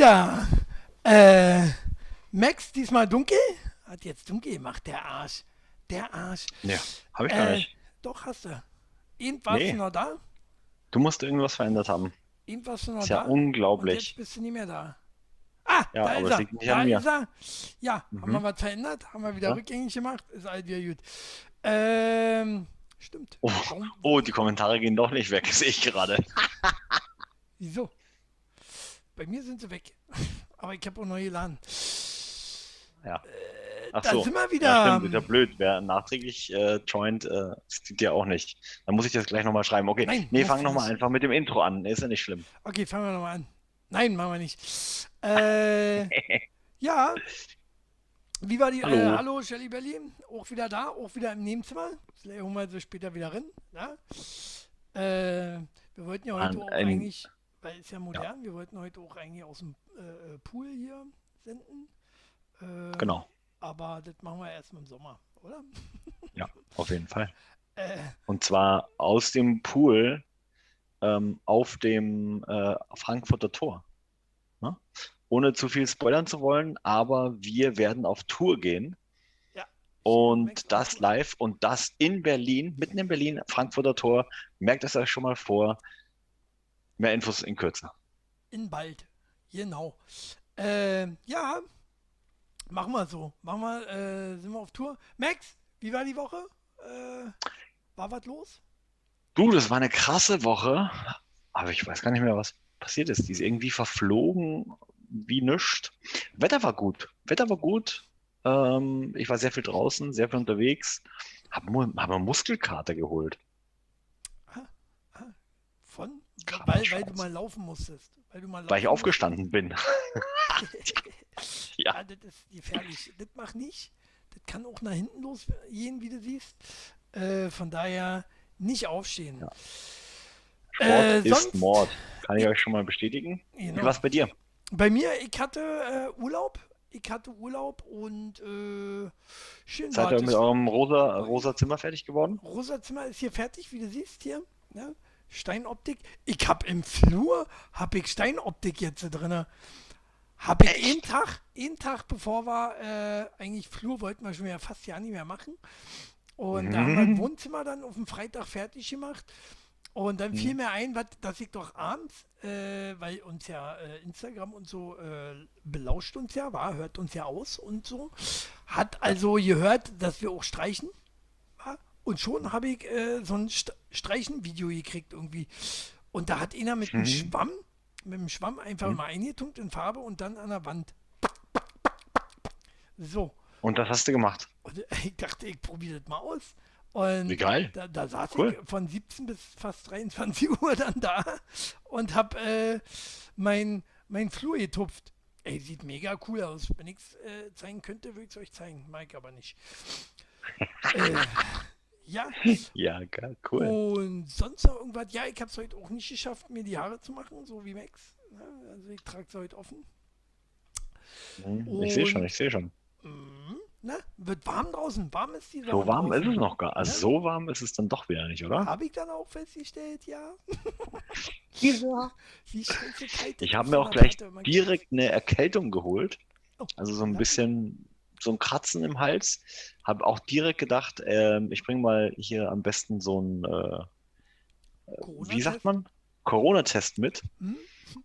wieder. Äh, Max, diesmal dunkel? Hat jetzt dunkel gemacht, der Arsch. Der Arsch. Ja, habe ich gar Äh, nicht. Doch, hast du. Warst Nee. noch da? Du musst irgendwas verändert haben. Du noch ist da? ja Und jetzt unglaublich. bist du nicht mehr da. Ah, Ja, da aber ist er. da ist er. Ja, haben Mhm. wir was verändert? Haben wir wieder Ja. rückgängig gemacht? Ist alles wieder gut. Ähm, stimmt. Oh, oh, die Kommentare gehen doch nicht weg, sehe ich gerade. Wieso? Bei mir sind sie weg. Aber ich habe auch neu geladen. Ja. Ach da so. sind wir wieder. Ja, stimmt, ist ja blöd. Wer nachträglich äh, joint, äh, sieht ja auch nicht. Dann muss ich das gleich nochmal schreiben. Okay, Nein, nee, fang nochmal einfach mit dem Intro an. Ist ja nicht schlimm. Okay, fangen wir nochmal an. Nein, machen wir nicht. Äh, ja. Wie war die? Hallo. Äh, hallo, Shelly Belly. Auch wieder da, auch wieder im Nebenzimmer. Vielleicht holen wir sie später wieder rein. Ja? Äh, wir wollten ja heute An- auch ein- eigentlich, weil es ja modern, wir wollten heute auch eigentlich aus dem äh, Pool hier senden. Äh, Genau. Aber das machen wir erst im Sommer, oder? Ja, auf jeden Fall. Äh, Und zwar aus dem Pool ähm, auf dem äh, Frankfurter Tor. Ne? Ohne zu viel spoilern zu wollen, aber wir werden auf Tour gehen. Ja. Und das live und das in Berlin, mitten in Berlin, Frankfurter Tor. Merkt es euch schon mal vor. Mehr Infos in Kürze. In bald. Genau. Äh, ja, machen wir so. Machen wir, äh, sind wir auf Tour. Max, wie war die Woche? Äh, war was los? Du, das war eine krasse Woche, aber ich weiß gar nicht mehr, was passiert ist. Die ist irgendwie verflogen wie nichts. Wetter war gut. Wetter war gut. Ähm, ich war sehr viel draußen, sehr viel unterwegs. Habe hab mir Muskelkater geholt. Von? Weil, weil du mal laufen musstest. Weil du mal Weil ich aufgestanden bin. Ja. ja, das ist gefährlich. Das mach nicht. Das kann auch nach hinten losgehen, wie du siehst. Äh, von daher nicht aufstehen. Ja. Sport Äh, ist sonst- Mord. Kann ich euch schon mal bestätigen. Genau. war es bei dir? Bei mir, ich hatte äh, Urlaub. Ich hatte Urlaub und äh, schön Seid ihr mit eurem rosa, rosa Zimmer fertig geworden? Rosa Zimmer ist hier fertig, wie du siehst hier. Ne? Steinoptik. Ich hab im Flur hab ich Steinoptik jetzt drin. Hab ich jeden Tag, jeden Tag, bevor wir äh, eigentlich Flur wollten wir schon wieder fast ja nicht mehr machen. Und da haben wir ein Wohnzimmer dann auf dem Freitag fertig gemacht. Und dann fiel mir ein, was, dass ich doch abends, äh, weil uns ja äh, Instagram und so äh, belauscht uns ja, war, hört uns ja aus und so, hat also gehört, dass wir auch streichen. Und schon habe ich äh, so ein St Streichenvideo gekriegt irgendwie. Und da hat einer mit einem Schwamm, mit dem Schwamm einfach mal eingetunkt in Farbe und dann an der Wand. So. Und das hast du gemacht. Und ich dachte, ich probiere das mal aus. Und Wie geil. Da, da saß Cool. ich von 17 bis fast 23 Uhr dann da und habe äh, mein, mein Flur getupft. Ey, sieht mega cool aus. Wenn ich es äh, zeigen könnte, würde ich es euch zeigen. Mag ich aber nicht. äh, ja, Ja, geil, cool. und sonst noch irgendwas? Ja, ich habe es heute auch nicht geschafft, mir die Haare zu machen, so wie Max. Ja, also ich trage es heute offen. Hm, Ich sehe schon, ich sehe schon. Mhm. Na, wird warm draußen. Warm ist die So warm ist draußen. es noch gar. Also Ja. so warm ist es dann doch wieder nicht, oder? Habe ich dann auch festgestellt, ja. Wie scheiße kalt Ich habe ist mir auch gleich direkt eine Erkältung geholt. Oh, Also so ein ja. bisschen so ein Kratzen im Hals. Habe auch direkt gedacht, ähm, ich bringe mal hier am besten so ein, äh, wie sagt man? Corona-Test mit. Hm?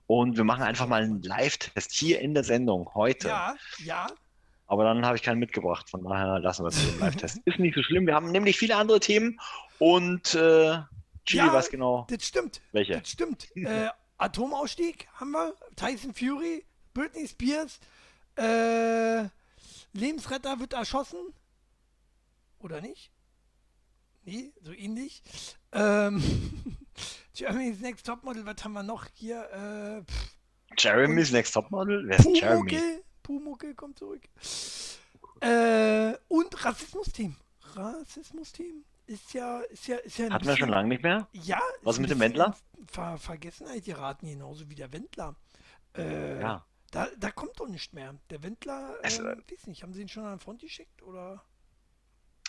Und wir machen einfach mal einen Live-Test hier in der Sendung heute. Ja, ja. Aber dann habe ich keinen mitgebracht. Von daher lassen wir es mit dem Live-Test. Ist nicht so schlimm. Wir haben nämlich viele andere Themen. Und äh, Chili, Ja. was genau? Das stimmt. Welche? Das stimmt. Äh, Atomausstieg haben wir. Tyson Fury, Britney Spears, äh, Lebensretter wird erschossen. Oder nicht? Nee, so ähnlich. Ähm, Germany's Next Topmodel, was haben wir noch hier? Äh, pff, Jeremy's Next Topmodel? Wer ist Jeremy? Pumuckel, Pumuckel kommt zurück. Äh, und Rassismus-Team. Rassismus-Team ist ja, ist ja, ist ja Hatten wir schon lange nicht mehr? Ja. Was mit dem Wendler? Ver Vergessenheit geraten, genauso wie der Wendler. Äh, Ja. Da, da kommt doch nicht mehr. Der Wendler, äh, äh, weiß nicht, haben sie ihn schon an den Front geschickt oder?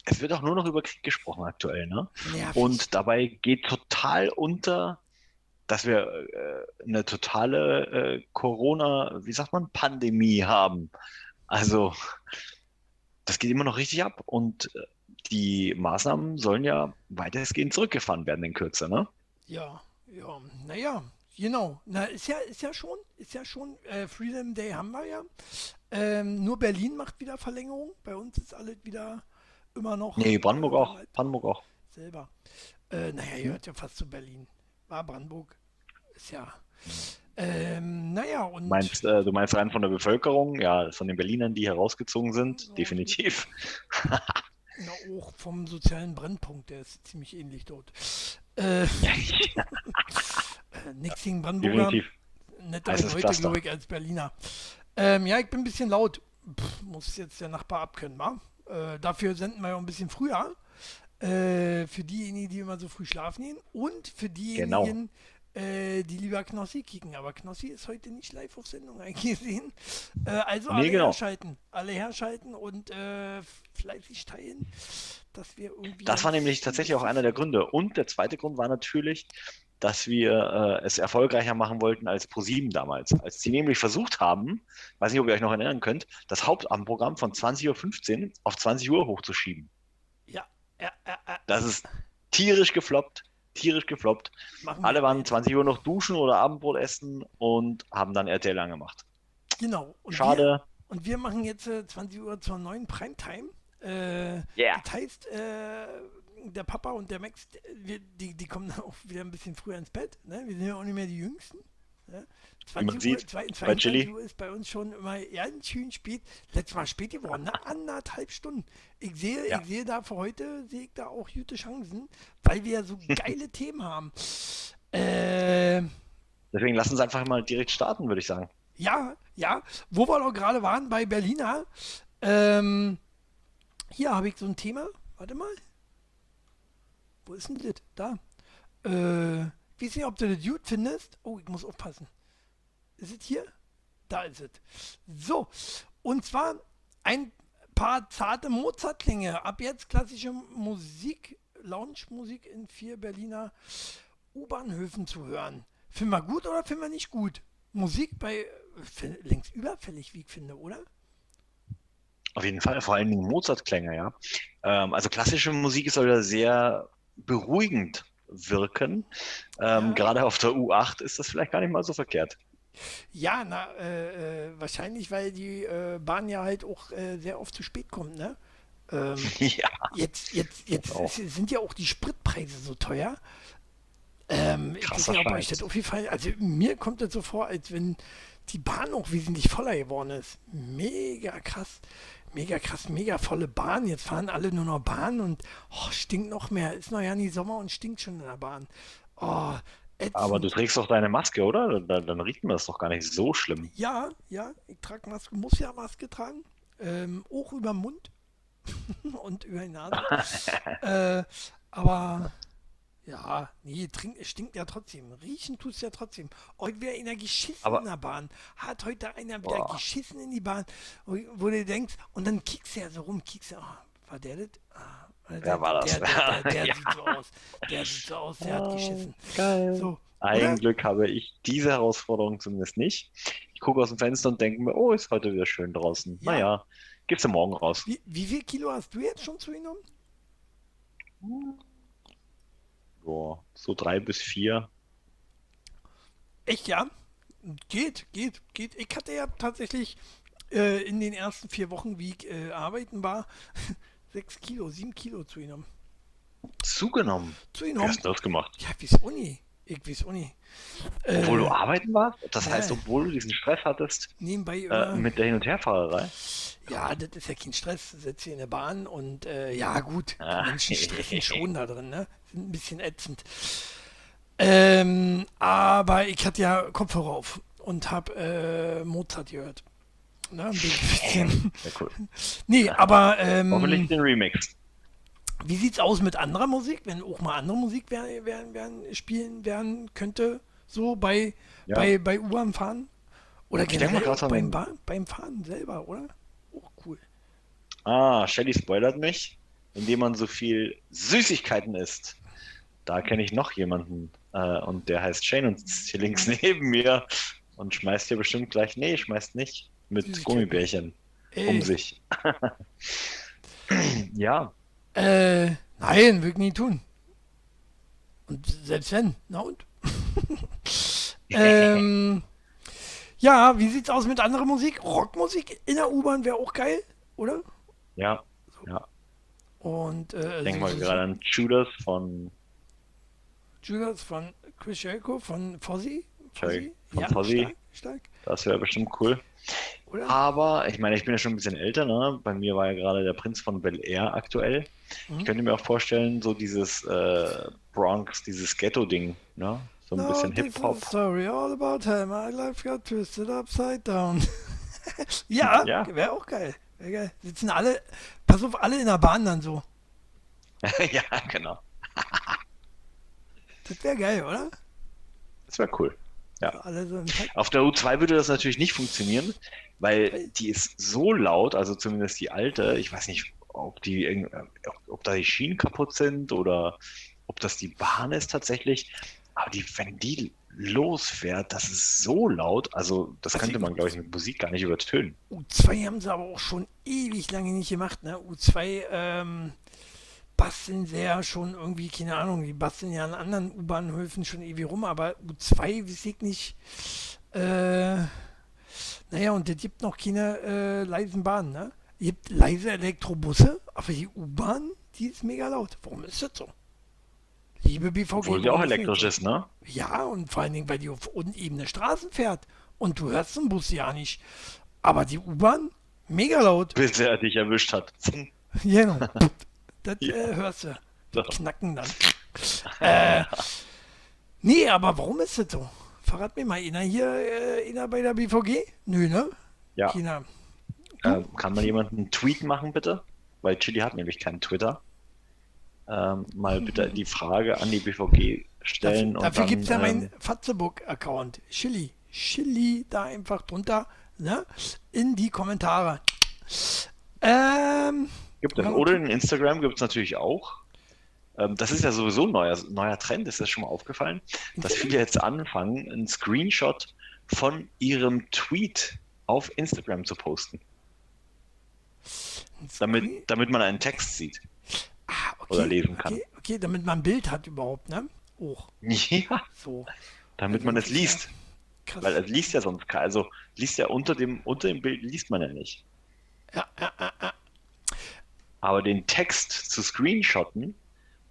Es wird auch nur noch über Krieg gesprochen aktuell, ne? Nervig. Und dabei geht total unter, dass wir äh, eine totale äh, Corona, wie sagt man, Pandemie haben. Also das geht immer noch richtig ab und äh, die Maßnahmen sollen ja weitestgehend zurückgefahren werden in Kürze, ne? Ja, ja, naja, genau. Na, ist ja, ist ja schon, ist ja schon, äh, Freedom Day haben wir ja. Ähm, nur Berlin macht wieder Verlängerung. Bei uns ist alles wieder immer noch. Nee, Brandenburg auch. Brandenburg auch. Selber. Äh, naja, ihr hört ja fast zu Berlin. War Brandenburg. Ist ja. Ähm, naja, und. Meinst, äh, du meinst rein von der Bevölkerung, ja, von den Berlinern, die herausgezogen sind, definitiv. Na, auch vom sozialen Brennpunkt, der ist ziemlich ähnlich dort. Äh, nix gegen Brandenburger. definitiv. Nettere Heißes Leute, Pflaster. glaube ich, als Berliner. Ähm, ja, ich bin ein bisschen laut. Pff, muss jetzt der Nachbar abkönnen, wa? Äh, dafür senden wir ja ein bisschen früher. Äh, für diejenigen, die immer so früh schlafen gehen. Und für diejenigen, äh, die lieber Knossi kicken. Aber Knossi ist heute nicht live auf Sendung eingesehen. Äh, also Nee, alle genau. herschalten. Alle herschalten und äh, fleißig teilen, dass wir irgendwie. Das war nämlich tatsächlich auch einer der Gründe. Und der zweite Grund war natürlich, dass wir äh, es erfolgreicher machen wollten als ProSieben damals. Als sie nämlich versucht haben, weiß nicht, ob ihr euch noch erinnern könnt, das Hauptabendprogramm von 20.15 Uhr auf 20 Uhr hochzuschieben. Ja, ja, ja, ja. Das ist tierisch gefloppt, tierisch gefloppt. Machen wir Alle waren jetzt. 20 Uhr noch duschen oder Abendbrot essen und haben dann RTL angemacht. Genau. Und Wir, Schade. und wir machen jetzt äh, 20 Uhr zur neuen Primetime. Äh, Ja. Das heißt, äh, der Papa und der Max, wir, die, die kommen dann auch wieder ein bisschen früher ins Bett. Ne? Wir sind ja auch nicht mehr die Jüngsten. Ne? man 20 Uhr, sieht, 22 bei Chili. Uhr ist bei uns schon immer ganz schön spät. Letztes Mal spät geworden, ne? anderthalb Stunden. Ich sehe, Ja. ich sehe da für heute, sehe ich da auch gute Chancen, weil wir ja so geile Themen haben. Äh, Deswegen lassen Sie einfach mal direkt starten, würde ich sagen. Ja, ja. Wo wir doch gerade waren, bei Berliner. Ähm, hier habe ich so ein Thema. Warte mal. Wo ist denn das? Da. Äh, weiß nicht, ob du das gut findest. Oh, ich muss aufpassen. Ist es hier? Da ist es. So. Und zwar ein paar zarte Mozartklänge. Ab jetzt klassische Musik, Lounge-Musik in vier Berliner U-Bahnhöfen zu hören. Finden wir gut oder finden wir nicht gut? Musik bei äh, längst überfällig, wie ich finde, oder? Auf jeden Fall, vor allen Dingen Mozart-Klänge, ja. Ähm, also klassische Musik soll ja sehr beruhigend wirken. Ähm, Ja. Gerade auf der U8 ist das vielleicht gar nicht mal so verkehrt. Ja, na, äh, äh, wahrscheinlich, weil die äh, Bahn ja halt auch äh, sehr oft zu spät kommt, ne? Ähm, Ja, jetzt, jetzt, jetzt ist, sind ja auch die Spritpreise so teuer. Ähm, ich weiß nicht, ob euch das aufgefallen Also mir kommt das so vor, als wenn die Bahn auch wesentlich voller geworden ist. Mega krass. Mega krass, mega volle Bahn. Jetzt fahren alle nur noch Bahn und oh, stinkt noch mehr. Ist noch ja nie Sommer und stinkt schon in der Bahn. Oh, ätzend. aber du trägst doch deine Maske, oder? Dann, dann riecht mir das doch gar nicht so schlimm. Ja, ja, ich trage Maske, muss ja Maske tragen. Ähm, auch über den Mund und über die Nase. äh, aber ja, nee, trink, stinkt ja trotzdem. Riechen tut es ja trotzdem. Heute wäre einer geschissen Aber- in der Bahn. Hat heute einer wieder Boah. geschissen in die Bahn, wo, du denkst, und dann kickst du ja so rum, kickst du, ah, war der das? Ah, der, war das? Der, der, der, der Ja. sieht so aus. Der sieht so aus, der hat geschissen. Geil. So, Ein oder? Glück habe ich diese Herausforderung zumindest nicht. Ich gucke aus dem Fenster und denke mir, oh, ist heute wieder schön draußen. Ja. Naja, gibst du morgen raus. Wie, wie viel Kilo hast du jetzt schon zugenommen? So, so drei bis vier. Echt, ja? Geht, geht, geht. Ich hatte ja tatsächlich äh, in den ersten vier Wochen, wie ich äh, arbeiten war, sechs Kilo, sieben Kilo zugenommen. Zugenommen. Wie Zugenommen? hast du das gemacht? Ja, bis Uni. Ich weiß Uni. Obwohl du Äh, arbeiten warst? Das heißt, äh. obwohl du diesen Stress hattest nebenbei äh, mit der Hin- und Herfahrerei? Ja, das ist ja kein Stress. Setze in der Bahn und äh, ja, gut, die Ah. Menschen stressen schon da drin, ne? Sind ein bisschen ätzend. Ähm, aber ich hatte ja Kopfhörer auf und habe äh, Mozart gehört. Ne, ein bisschen. Sehr cool. Nee, aber ähm, Hoffentlich den Remix. Wie sieht's aus mit anderer Musik, wenn auch mal andere Musik werden, werden, werden spielen werden könnte, so bei, Ja. bei, bei U-Bahn fahren? Oder mal generell grad an beim, beim Fahren selber, oder? Auch cool. Ah, Shelly spoilert mich, indem man so viel Süßigkeiten isst. da kenne ich noch jemanden äh, und der heißt Shane und sitzt hier links neben mir und schmeißt hier bestimmt gleich, nee, schmeißt nicht, mit Gummibärchen Ey, um sich. ja, Äh, nein, würde ich nie tun. Und selbst wenn, na und? ähm, ja, wie sieht's aus mit anderer Musik? Rockmusik in der U-Bahn wäre auch geil, oder? ja. Und äh, Ich denke mal so- so- gerade an Judas von Judas von Chris Jericho, von Fozzy. Sorry, von ja, Fozzy. Stark, stark. Das wäre bestimmt cool. Oder? Aber ich meine, ich bin ja schon ein bisschen älter, ne? Bei mir war ja gerade der Prinz von Bel Air aktuell. Mhm. Ich könnte mir auch vorstellen, so dieses äh, Bronx, dieses Ghetto-Ding, ne? So ein No, bisschen Hip-Hop. a story all about him. My life got twisted upside down. ja, Ja. wäre auch geil. Wär geil. Sitzen alle, pass auf, alle in der Bahn dann so. ja, genau. Das wäre geil, oder? Das wäre cool. Ja. So. Auf der U2 würde das natürlich nicht funktionieren, weil die ist so laut, also zumindest die alte. Ich weiß nicht, ob die irgend- ob, da die Schienen kaputt sind oder ob das die Bahn ist tatsächlich. Aber die, wenn die losfährt, das ist so laut. Also das Also könnte man, glaube ich, mit Musik gar nicht übertönen. U2 haben sie aber auch schon ewig lange nicht gemacht, ne? U2 ähm, basteln sie ja schon irgendwie, keine Ahnung, die basteln ja an anderen U-Bahnhöfen schon ewig rum, aber U2 weiß ich nicht. Äh, naja, und es gibt noch keine äh, leisen Bahnen, ne? Es gibt leise Elektrobusse, aber die U-Bahn, die ist mega laut. Warum ist das so? Liebe BVG. Obwohl sie auch das elektrisch ist, ne? Ja, und vor allen Dingen, weil die auf unebene Straßen fährt. Und du hörst den Bus ja nicht. Aber die U-Bahn, mega laut. Bis er dich erwischt hat. Genau. Das Ja. äh, hörst du. So. Knacken dann. äh, nee, aber warum ist das so? Verrat mir mal, einer hier, äh, einer bei der BVG? Nö, ne? Ja. Keiner. Äh, kann mal jemand einen Tweet machen, bitte? Weil Chili hat nämlich keinen Twitter. Ähm, mal bitte die Frage an die BVG stellen. Dafür, dafür gibt es ja ähm, meinen Fatzebook-Account. Chili. Chili da einfach drunter, ne? In die Kommentare. Ähm, Gibt es. Oder in Instagram gibt es natürlich auch. Ähm, das ist ja sowieso ein neuer, neuer Trend, ist das schon mal aufgefallen, dass viele jetzt anfangen, einen Screenshot von ihrem Tweet auf Instagram zu posten, damit, damit man einen Text sieht. Ah, okay, oder lesen kann. Okay, okay, damit man ein Bild hat überhaupt, ne? Auch Ja, so. damit man es liest. Krass. Weil es liest ja sonst keiner. Also liest ja unter dem, unter dem Bild liest man ja nicht. ja, ja, ja, ja. Aber den Text zu screenshotten,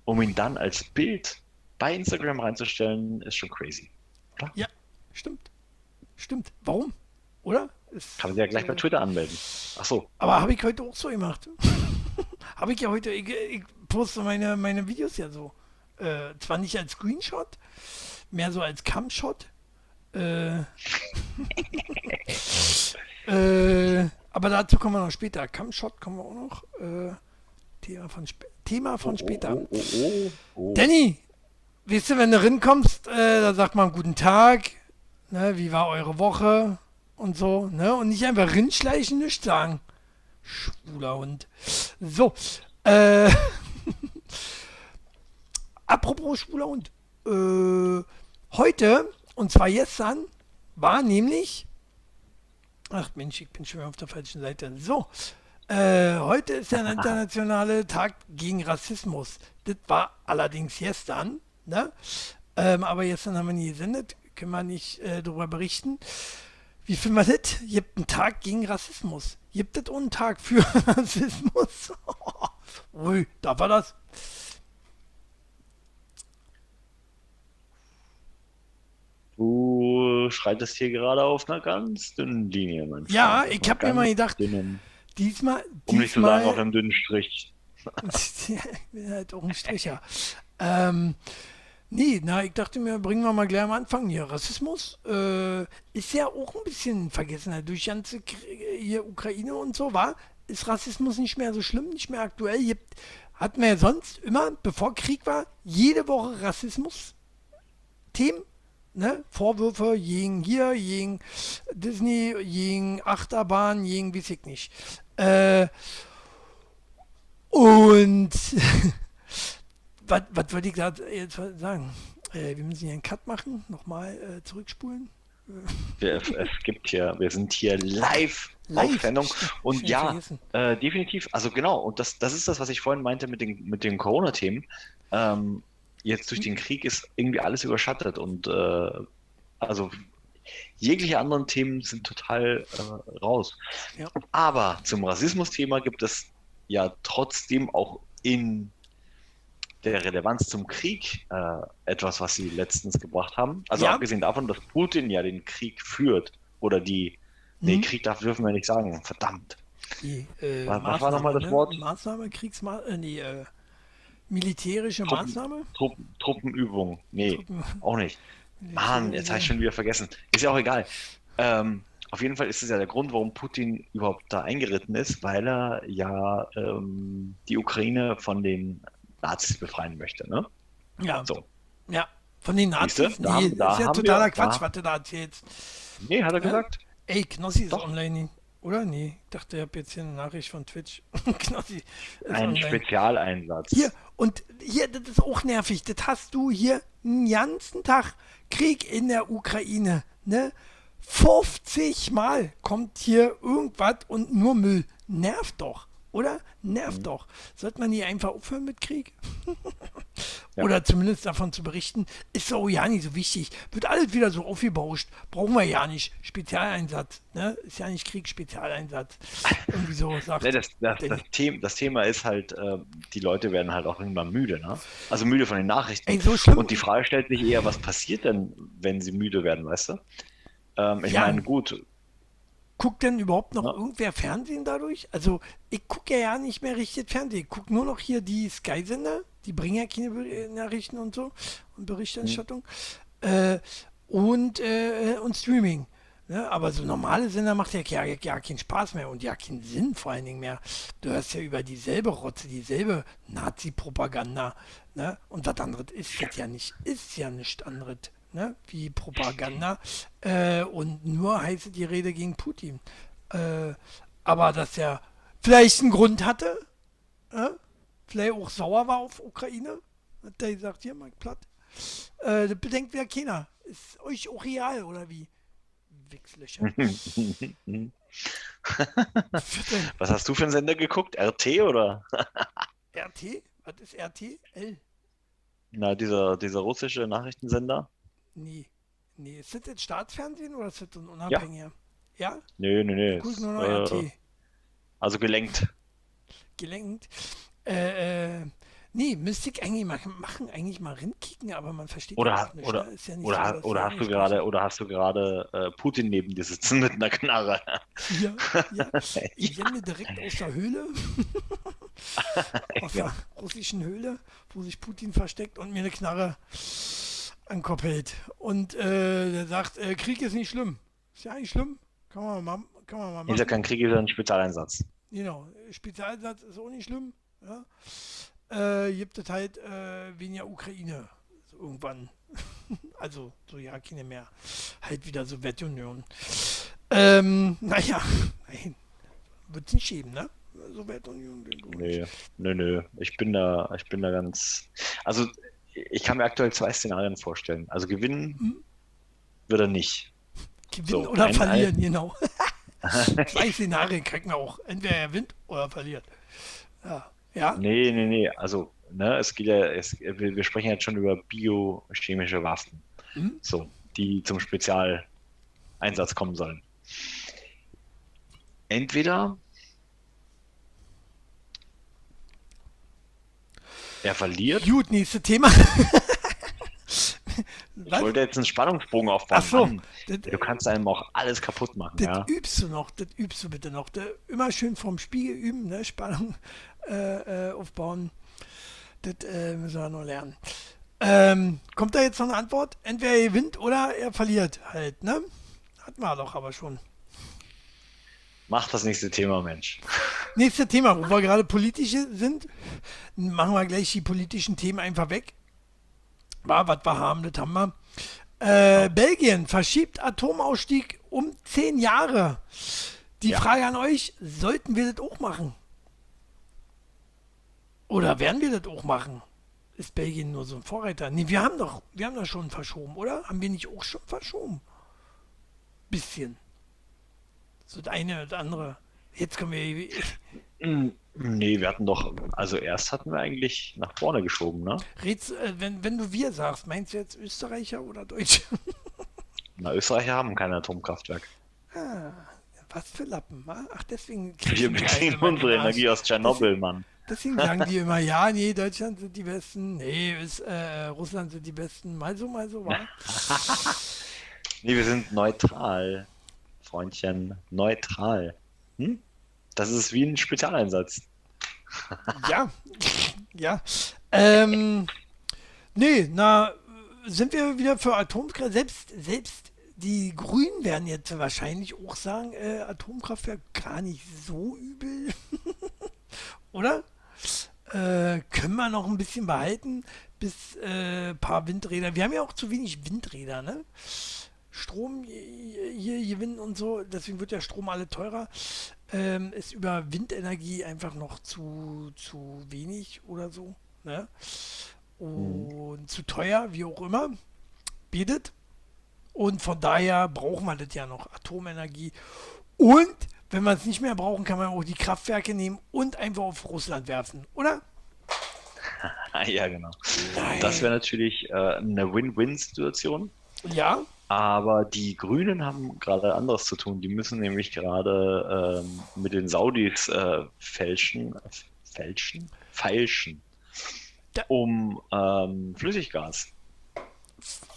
um ihn dann als Bild bei Instagram reinzustellen, ist schon crazy. ja, stimmt. Stimmt. Warum? Oder? Kann man sich ja gleich bei äh, Twitter anmelden. Ach so. Aber habe ich heute auch so gemacht. habe ich ja heute, ich, ich poste meine, meine Videos ja so. Äh, zwar nicht als Screenshot, mehr so als Cam-Shot. Äh, äh, aber dazu kommen wir noch später. Cam-Shot kommen wir auch noch. Äh, Thema von, sp Thema von später. Oh, oh, oh, oh. Danny, weißt du, wenn du rinkommst, äh, da sagt man guten Tag, ne, wie war eure Woche und so, ne? Und nicht einfach rinschleichen, nichts sagen. Schwuler Hund. So, äh, apropos schwuler Hund. Äh, heute, und zwar gestern, war nämlich, ach Mensch, ich bin schon wieder auf der falschen Seite. So, äh, heute ist der internationale Tag gegen Rassismus. Das war allerdings gestern, ne? Ähm, aber gestern haben wir nie gesendet, können wir nicht äh, darüber berichten. Wie finden wir das? Gibt einen Tag gegen Rassismus. Gibt es auch einen Tag für Rassismus? Ui, darf er das? Du schreitest hier gerade auf einer ganz dünnen Linie, mein Ja, Freund. ich Auf hab einer mir mal gedacht, dünnen, Diesmal, um nicht zu sagen, auf diesmal, einem dünnen Strich. ich bin halt auch ein Stricher. Ähm, nee, na, ich dachte mir, bringen wir mal gleich am Anfang hier. Rassismus äh, ist ja auch ein bisschen vergessen. Durch ganze Krie- hier Ukraine und so war, ist Rassismus nicht mehr so schlimm, nicht mehr aktuell. Hatten wir ja sonst immer, bevor Krieg war, jede Woche Rassismus-Themen. Ne? Vorwürfe gegen hier, gegen Disney, gegen Achterbahn, gegen weiß ich nicht. Äh, und was, was wollte ich da jetzt sagen? Äh, wir müssen hier einen Cut machen, nochmal äh, zurückspulen. Wir, es gibt hier, wir sind hier live, live. Sendung. Und ja, äh, definitiv, also genau, und das, das ist das, was ich vorhin meinte mit den, mit den Corona-Themen. Ähm, jetzt durch den Krieg ist irgendwie alles überschattet und äh, also jegliche anderen Themen sind total äh, raus. Ja. Aber zum Rassismus-Thema gibt es ja trotzdem auch in der Relevanz zum Krieg äh, etwas, was sie letztens gebracht haben. Also ja. abgesehen davon, dass Putin ja den Krieg führt oder die, mhm. nee, Krieg darf, dürfen wir nicht sagen, verdammt. Die, äh, was, was war nochmal das ne? Wort? Maßnahme, Kriegsmaßnahme, äh, nee, äh, militärische Truppen, Maßnahme? Truppen, Truppenübung, nee, Truppen. auch nicht. Mann, jetzt habe ich schon wieder vergessen. Ist ja auch egal. Ähm, auf jeden Fall ist es ja der Grund, warum Putin überhaupt da eingeritten ist, weil er ja ähm, die Ukraine von den Nazis befreien möchte, ne? Ja. So. Ja, von den Nazis? Da, nee, da, ist ja totaler wir, Quatsch, was du da erzählst. Nee, hat er gesagt. Ey, Knossi ist Doch. online. Oder? Nee, ich dachte, ich habe jetzt hier eine Nachricht von Twitch. Knossi Ein online. Spezialeinsatz. Hier, und hier, das ist auch nervig. Das hast du hier einen ganzen Tag Krieg in der Ukraine. Ne? 50 Mal kommt hier irgendwas und nur Müll. Nervt doch oder? Nervt mhm. doch. Sollte man hier einfach aufhören mit Krieg? ja. Oder zumindest davon zu berichten, ist so ja nicht so wichtig. Wird alles wieder so aufgebauscht. Brauchen wir ja nicht. Spezialeinsatz. Ne? Ist ja nicht Krieg, Spezialeinsatz. Irgendwie so sagt. Ja, das, das, das, Thema, das, Thema, ist halt, äh, die Leute werden halt auch irgendwann müde. Ne? Also müde von den Nachrichten. Ey, so Und die Frage stellt sich eher, was passiert denn, wenn sie müde werden, weißt du? Ähm, ich ja. meine, gut, Guckt denn überhaupt noch ja. irgendwer Fernsehen dadurch? Also, ich gucke ja nicht mehr richtig Fernsehen. Ich gucke nur noch hier die Sky-Sender, die bringen ja keine Nachrichten und so und Berichterstattung. Mhm. Äh, und, äh, und Streaming. Ne? Aber so normale Sender macht ja, ja, ja keinen Spaß mehr und ja keinen Sinn vor allen Dingen mehr. Du hörst ja über dieselbe Rotze, dieselbe Nazi-Propaganda. Ne? Und was anderes ist ja nicht, ist ja nichts anderes ne, wie Propaganda äh, und nur heiße die Rede gegen Putin. Äh, aber dass er vielleicht einen Grund hatte, äh, vielleicht auch sauer war auf Ukraine, hat er gesagt, hier, Mike Platt, äh, das bedenkt wer keiner. Ist euch auch real, oder wie? Wichslöcher. Was hast du für einen Sender geguckt? RT oder? RT? Was ist RT? L? Na, dieser, dieser russische Nachrichtensender. Nee. Nee, ist das jetzt Staatsfernsehen oder ist das ein unabhängiger? Ja? ja? Nee, nee, nee. Guck nur noch äh, RT. Also gelenkt. Gelenkt. Äh, äh, nee, müsste ich eigentlich machen, machen eigentlich mal rinkicken, aber man versteht oder, das nicht. Oder, ja nicht oder, so, oder hast du gerade, oder hast du gerade äh, Putin neben dir sitzen mit einer Knarre? Ja, ja. Ich renne direkt aus der Höhle. aus der russischen Höhle, wo sich Putin versteckt und mir eine Knarre ankoppelt. Und äh, der sagt, äh, Krieg ist nicht schlimm. Ist ja nicht schlimm. Kann man mal, kann man mal machen. Ist ja kein Krieg, ist ein Spezialeinsatz. Genau. Spezialeinsatz ist auch nicht schlimm. Ja. Äh, gibt es halt äh, weniger Ukraine. So irgendwann. also, so ja, keine mehr. Halt wieder Sowjetunion. Ähm, naja, nein. Wird nicht schieben, ne? Sowjetunion. Nee, nö, nö. Ich bin da, ich bin da ganz. Also ich kann mir aktuell zwei Szenarien vorstellen. Also gewinnen hm? wird er nicht. Gewinnen so, oder verlieren, genau. zwei Szenarien kriegen wir auch. Entweder er gewinnt oder verliert. Ja. ja? Nee, nee, nee. Also, ne, es geht ja, es, wir, wir sprechen jetzt schon über biochemische Waffen. Hm? So, die zum Spezialeinsatz kommen sollen. Entweder Er verliert. Gut, nächstes Thema. ich wollte jetzt einen Spannungsbogen aufbauen. Ach so, das, du kannst einem auch alles kaputt machen. Das ja. übst du noch, das übst du bitte noch. Das, immer schön vom Spiegel üben, ne? Spannung äh, äh, aufbauen. Das äh, müssen wir noch lernen. Ähm, kommt da jetzt noch eine Antwort? Entweder er gewinnt oder er verliert halt, ne? Hatten wir doch aber schon. Mach das nächste Thema, Mensch. Nächste Thema, wo wir gerade politische sind, machen wir gleich die politischen Themen einfach weg. War, was wir haben, das haben wir. Äh, Belgien verschiebt Atomausstieg um zehn Jahre. Die ja. Frage an euch, sollten wir das auch machen? Oder werden wir das auch machen? ist Belgien nur so ein Vorreiter? Nee, wir haben doch, wir haben doch schon verschoben, oder? Haben wir nicht auch schon verschoben? Bisschen. So das eine oder andere. Jetzt kommen wir. Mm, Nee, wir hatten doch, also erst hatten wir eigentlich nach vorne geschoben, ne? Redst, äh, wenn, wenn du wir sagst, meinst du jetzt Österreicher oder Deutsche? Na, Österreicher haben kein Atomkraftwerk. ah, was für Lappen, wa? Ach, deswegen. Wir beziehen unsere. Energie aus Tschernobyl, Mann. Deswegen sagen die immer, ja, nee, Deutschland sind die Besten, nee, ist, äh, Russland sind die Besten, mal so, mal so, wa? Nee, wir sind neutral, Freundchen, neutral. Hm? Das ist wie ein Spezialeinsatz. Ja, ja. Ähm, nee, na, sind wir wieder für Atomkraft? Selbst, selbst die Grünen werden jetzt wahrscheinlich auch sagen, äh, Atomkraftwerk gar nicht so übel. Oder? Äh, können wir noch ein bisschen behalten, bis äh, paar Windräder. Wir haben ja auch zu wenig Windräder, ne? Strom hier hier gewinnen und so, deswegen wird der Strom alle teurer. Ähm, ist über Windenergie einfach noch zu, zu wenig oder so. Ne? Und zu teuer, wie auch immer. Bietet. Und von daher brauchen wir das ja noch, Atomenergie. Und wenn wir es nicht mehr brauchen, kann man auch die Kraftwerke nehmen und einfach auf Russland werfen, oder? ja, genau. Das wäre natürlich äh, eine Win-Win-Situation. Ja, Aber die Grünen haben gerade anderes zu tun. Die müssen nämlich gerade ähm, mit den Saudis äh, fälschen, fälschen, feilschen, um ähm, Flüssiggas,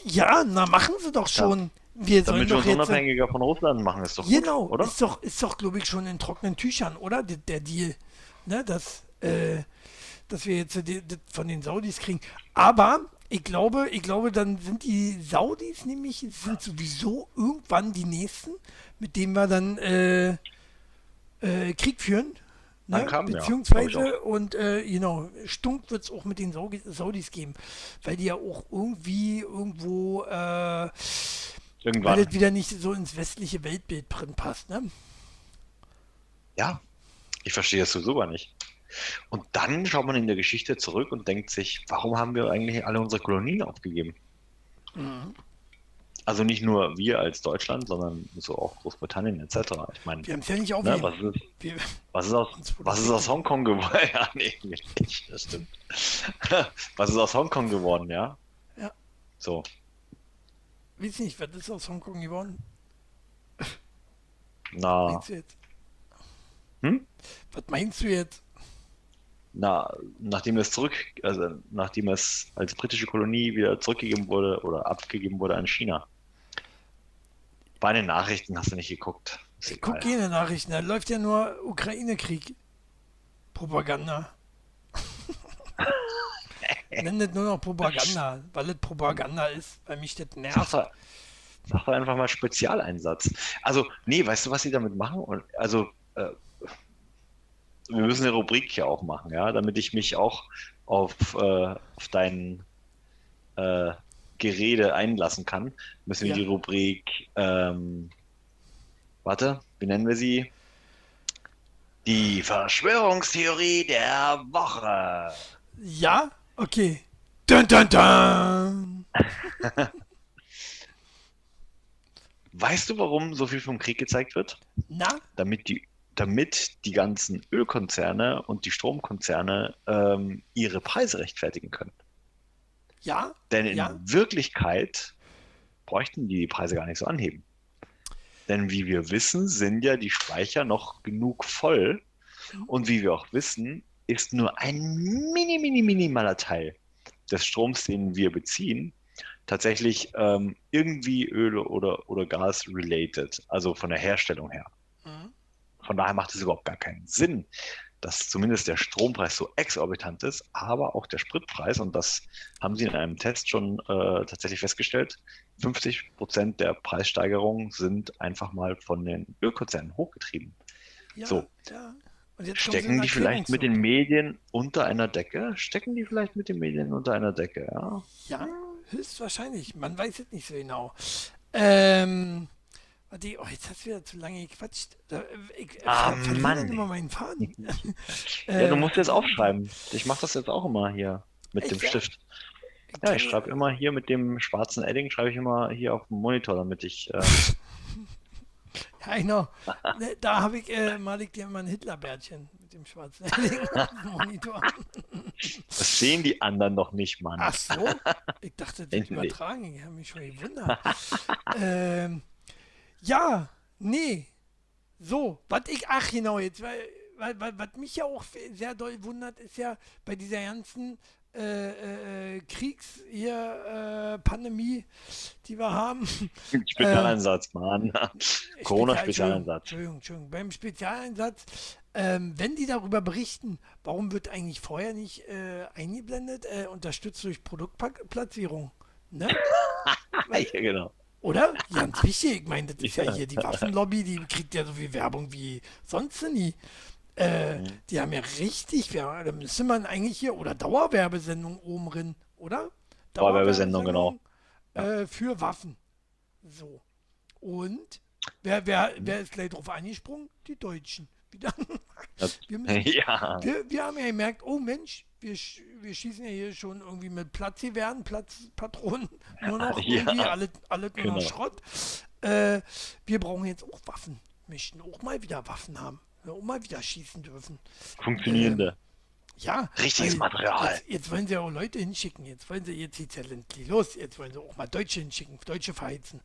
ja, na machen sie doch schon. Wir sollen damit wir doch uns jetzt. unabhängiger von Russland machen. Ist doch gut, Genau, oder? ist doch, ist doch, glaube ich, schon in trockenen Tüchern, oder? Der, der Deal, ne, dass, äh, dass wir jetzt die, die von den Saudis kriegen. Aber ich glaube, ich glaube, dann sind die Saudis nämlich sind sowieso irgendwann die nächsten, mit denen wir dann äh, äh, Krieg führen. Ne? Kam, ja, Beziehungsweise, ich und äh, genau, Stunk wird es auch mit den Saudi- Saudis geben, weil die ja auch irgendwie irgendwo äh, weil Irgendwann. das wieder nicht so ins westliche Weltbild drin passt, ne? Ja, ich verstehe das sowieso gar nicht. Und dann schaut man in der Geschichte zurück und denkt sich, warum haben wir eigentlich alle unsere Kolonien aufgegeben? Mhm. Also nicht nur wir als Deutschland, sondern so auch Großbritannien etc. Ich meine, Wir haben es ja nicht ne, aufgegeben. was, ist, Wir, was, ist aus, was ist aus Hongkong geworden? Ja, nee, nicht, das stimmt. Was ist aus Hongkong geworden, ja? Ja. So, weiß nicht, was ist aus Hongkong geworden? na, Meinst du jetzt? Hm? Was meinst du jetzt? Na, nachdem es zurück, also nachdem es als britische Kolonie wieder zurückgegeben wurde oder abgegeben wurde an China. Bei den Nachrichten hast du nicht geguckt. Ich guck egal. keine Nachrichten, da läuft ja nur Ukraine-Krieg. Propaganda. Nenn das nur noch Propaganda, weil es Propaganda ist, weil mich das nervt. sag einfach mal Spezialeinsatz. Also, nee, weißt du, was sie damit machen? Also, äh, wir müssen eine Rubrik hier auch machen, ja, damit ich mich auch auf, äh, auf dein äh, Gerede einlassen kann, müssen wir Ja. die Rubrik, ähm, warte, wie nennen wir sie? Die Verschwörungstheorie der Woche. Ja? Okay. Dun, dun, dun. Weißt du, warum so viel vom Krieg gezeigt wird? Na? damit die, damit die ganzen Ölkonzerne und die Stromkonzerne ähm, ihre Preise rechtfertigen können. Ja? Denn in Ja. Wirklichkeit bräuchten die die Preise gar nicht so anheben. Denn wie wir wissen, sind ja die Speicher noch genug voll. Und wie wir auch wissen, ist nur ein mini, mini, minimaler Teil des Stroms, den wir beziehen, tatsächlich ähm, irgendwie Öl oder, oder Gas related, also von der Herstellung her. Mhm. Von daher macht es überhaupt gar keinen Sinn, dass zumindest der Strompreis so exorbitant ist, aber auch der Spritpreis, und das haben sie in einem Test schon äh, tatsächlich festgestellt, 50 Prozent der Preissteigerungen sind einfach mal von den Ölkonzernen hochgetrieben. Ja, So. ja. Stecken die vielleicht mit den Medien unter einer Decke? Stecken die vielleicht mit den Medien unter einer Decke, ja? Ja, höchstwahrscheinlich. Man weiß es nicht so genau. Ähm, warte, oh, jetzt hast du wieder zu lange gequatscht. Ich Ah, ver- verliere Mann. immer meinen Faden. Ja, du musst jetzt aufschreiben. Ich mache das jetzt auch immer hier. mit Echt, dem? Stift. Ja, ich schreibe immer hier mit dem schwarzen Edding, schreibe ich immer hier auf dem Monitor, damit ich. Äh, Ja, genau. Da habe ich, äh, mal ich dir immer ein Hitlerbärtchen mit dem schwarzen Edding auf dem Monitor. das sehen die anderen noch nicht, Mann. Ach so, ich dachte, das Nee. übertragen. Ich habe mich schon gewundert. ähm, ja, nee. So, was ich, ach genau, jetzt, weil, weil, was mich ja auch sehr doll wundert, ist ja bei dieser ganzen äh, äh, Kriegs, hier, äh, Pandemie, die wir haben. Spezialeinsatz, Mann. Corona-Spezialeinsatz. Entschuldigung, Entschuldigung. Beim Spezialeinsatz, ähm, wenn die darüber berichten, warum wird eigentlich vorher nicht äh, eingeblendet, äh, unterstützt durch Produktplatzierung? Ne? Ja, genau. Oder? Ganz wichtig. Ich meine, das ist ja hier die Waffenlobby, die kriegt ja so viel Werbung wie sonst nie. Äh. Die haben ja richtig Werbung. Da müsste man eigentlich hier, oder Dauerwerbesendung oben drin, oder? Dauerwerbesendung, genau. Äh, für Waffen. So. Und wer, wer, wer ist gleich drauf angesprungen? Die Deutschen. Wieder. Wir, müssen, Ja, wir, wir haben ja gemerkt, oh Mensch, wir, wir schießen ja hier schon irgendwie mit Platzgewehren, Platzpatronen, nur noch Ja, irgendwie alle, alle nur noch genau. Schrott. Äh, wir brauchen jetzt auch Waffen, möchten auch mal wieder Waffen haben, auch mal wieder schießen dürfen. funktionierende. Ja, Richtiges weil Material. Jetzt, jetzt wollen sie ja auch Leute hinschicken, jetzt wollen sie, jetzt ja endlich los, jetzt wollen sie auch mal Deutsche hinschicken, Deutsche verheizen.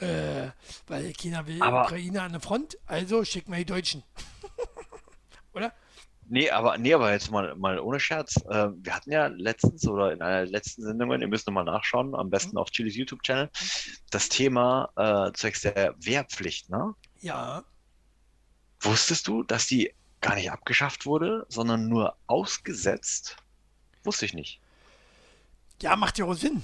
Äh, weil China will Aber- Ukraine an der Front, also schicken wir die Deutschen. Oder? Nee, aber, nee, aber jetzt mal, mal ohne Scherz. Äh, wir hatten ja letztens oder in einer der letzten Sendungen, ihr müsst nochmal nachschauen, am besten Mhm. auf Chilis YouTube-Channel, das Thema äh, zwecks der Wehrpflicht. Ne? Ja, Wusstest du, dass die gar nicht abgeschafft wurde, sondern nur ausgesetzt? Wusste ich nicht. Ja, macht ja auch Sinn.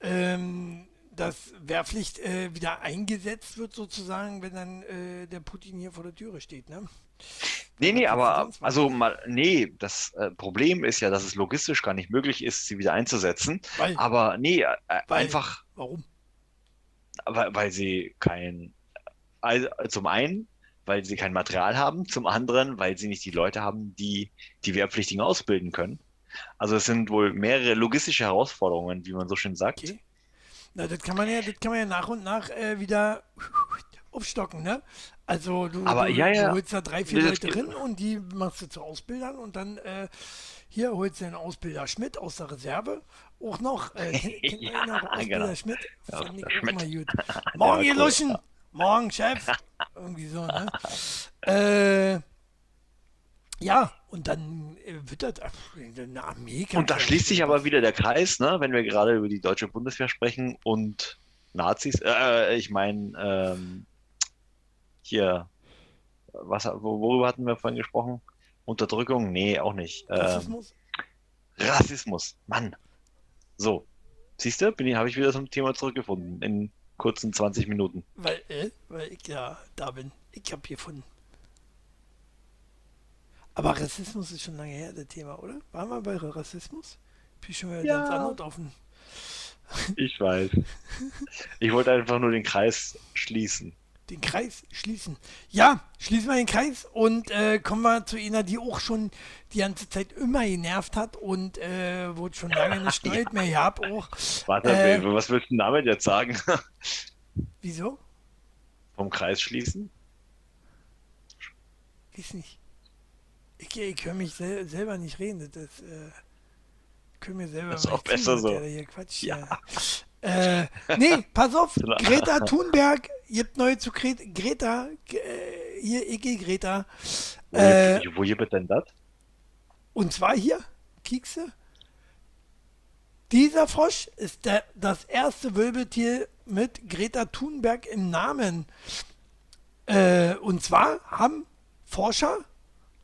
Ähm, dass Wehrpflicht äh, wieder eingesetzt wird, sozusagen, wenn dann äh, der Putin hier vor der Türe steht, ne? Nee, nee, aber also mal, nee, das äh, Problem ist ja, dass es logistisch gar nicht möglich ist, sie wieder einzusetzen. Weil, Aber nee, äh, Weil- einfach, warum? weil, weil sie kein, also zum einen, weil sie kein Material haben, zum anderen, weil sie nicht die Leute haben, die die Wehrpflichtigen ausbilden können. Also es sind wohl mehrere logistische Herausforderungen, wie man so schön sagt. Okay. Na, das kann man ja, das kann man ja nach und nach äh, wieder aufstocken, ne? Also du, Aber du, ja, ja. holst da drei, vier Das Leute drin und die machst du zu Ausbildern und dann äh, hier holst du einen Ausbilder Schmidt aus der Reserve. Auch noch, äh, kennt, Ja, noch Ausbilder genau. Schmidt? Fand ich auch Schmidt. immer gut. Morgen, ihr cool. Luschen! Morgen, Chef! Irgendwie so, ne? äh, ja, und dann äh, wird das eine Armee. Und da schließt sich aber wieder der Kreis, ne, wenn wir gerade über die deutsche Bundeswehr sprechen und Nazis. Äh, ich meine, ähm, hier, was, wo- worüber hatten wir vorhin gesprochen? Unterdrückung? Nee, auch nicht. Ähm, Rassismus? Rassismus, Mann. So, siehst du, bin ich, habe ich wieder zum Thema zurückgefunden in kurzen 20 Minuten. Weil, äh, weil ich ja da bin. Ich hab hier von. Aber Rassismus ist schon lange her, das Thema, oder? Waren wir bei Rassismus? Bin ich schon wieder Ja. ganz anders auf dem. Ich weiß. Ich wollte einfach nur den Kreis schließen. Den Kreis schließen. Ja, schließen wir den Kreis und äh, kommen wir zu einer, die auch schon die ganze Zeit immer genervt hat und äh, wo schon lange nicht Stolz mehr gab auch. Warte, Äh. was willst du denn damit jetzt sagen? Wieso? Vom Kreis schließen? Weiß nicht. Ich, ich höre mich sel selber nicht reden. Das ist, äh, ich höre mir selber Das ist auch besser so. hier quatscht. Ja. Äh, nee, pass auf. Greta Thunberg gibt neu zu Gre Greta. G- Äh, hier, Iggy Greta. Wo, Äh, wo gibt denn das? Und zwar hier, Kiekse. Dieser Frosch ist der, das erste Wirbeltier mit Greta Thunberg im Namen. Äh, und zwar haben Forscher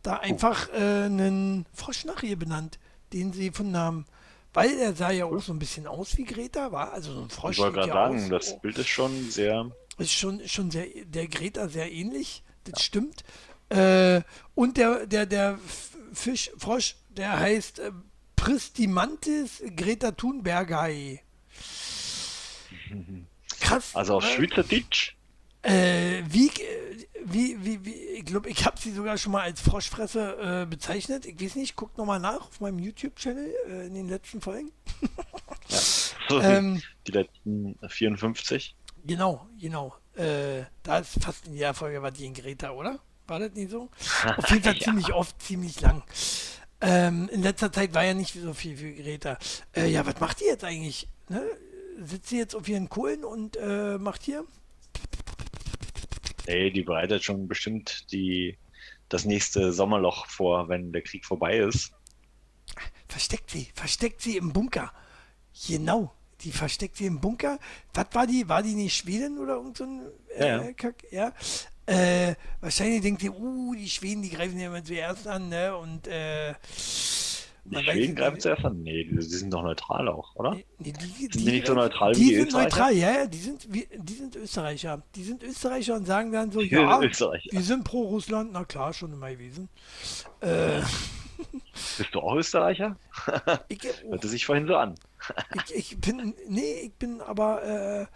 da einfach äh, einen Frosch nach ihr benannt, den sie gefunden haben. Weil er sah ja auch so ein bisschen aus wie Greta, war also so ein Frosch. Ich wollte gerade ja sagen, aus, das Bild ist schon sehr. ist schon, schon sehr, der Greta sehr ähnlich, das stimmt. Äh, und der, der, der Fisch, Frosch, der heißt äh, Pristimantis Greta Thunbergei. Krass. Also auf oder? Schweizerdeutsch Äh, wie, wie, wie, wie, ich glaube, ich habe sie sogar schon mal als Froschfresse äh, bezeichnet. Ich weiß nicht, guckt nochmal nach auf meinem YouTube-Channel äh, in den letzten Folgen. ja. So, Ähm, die letzten 54. Genau, genau. Äh, da ist fast in jeder Folge war die in Greta, oder? War das nicht so? Auf jeden Fall Ja. ziemlich oft, ziemlich lang. Ähm, in letzter Zeit war ja nicht so viel für Greta. Äh, ja, was macht die jetzt eigentlich? Ne? Sitzt sie jetzt auf ihren Kohlen und äh, macht hier? Ey, die bereitet schon bestimmt die, das nächste Sommerloch vor, wenn der Krieg vorbei ist. Versteckt sie, versteckt sie im Bunker. Genau, die versteckt sie im Bunker. Was war die? War die nicht Schweden oder irgend so ein äh, Ja, ja. Kack? Ja. Äh, wahrscheinlich denkt sie, uh, die Schweden, die greifen ja immer zuerst an, ne? Und äh, Die Schweden greifen zuerst an. Nee, die, die sind doch neutral auch, oder? Nee, die, die nicht so neutral wie die die sind Österreicher? neutral, ja, ja, die sind, wie, die sind Österreicher. Die sind Österreicher und sagen dann so, Die ja, sind Österreicher. wir sind pro Russland, na klar, schon immer gewesen. Äh, Bist du auch Österreicher? ich, Hörte sich vorhin so an. ich, ich bin, nee, ich bin aber, äh,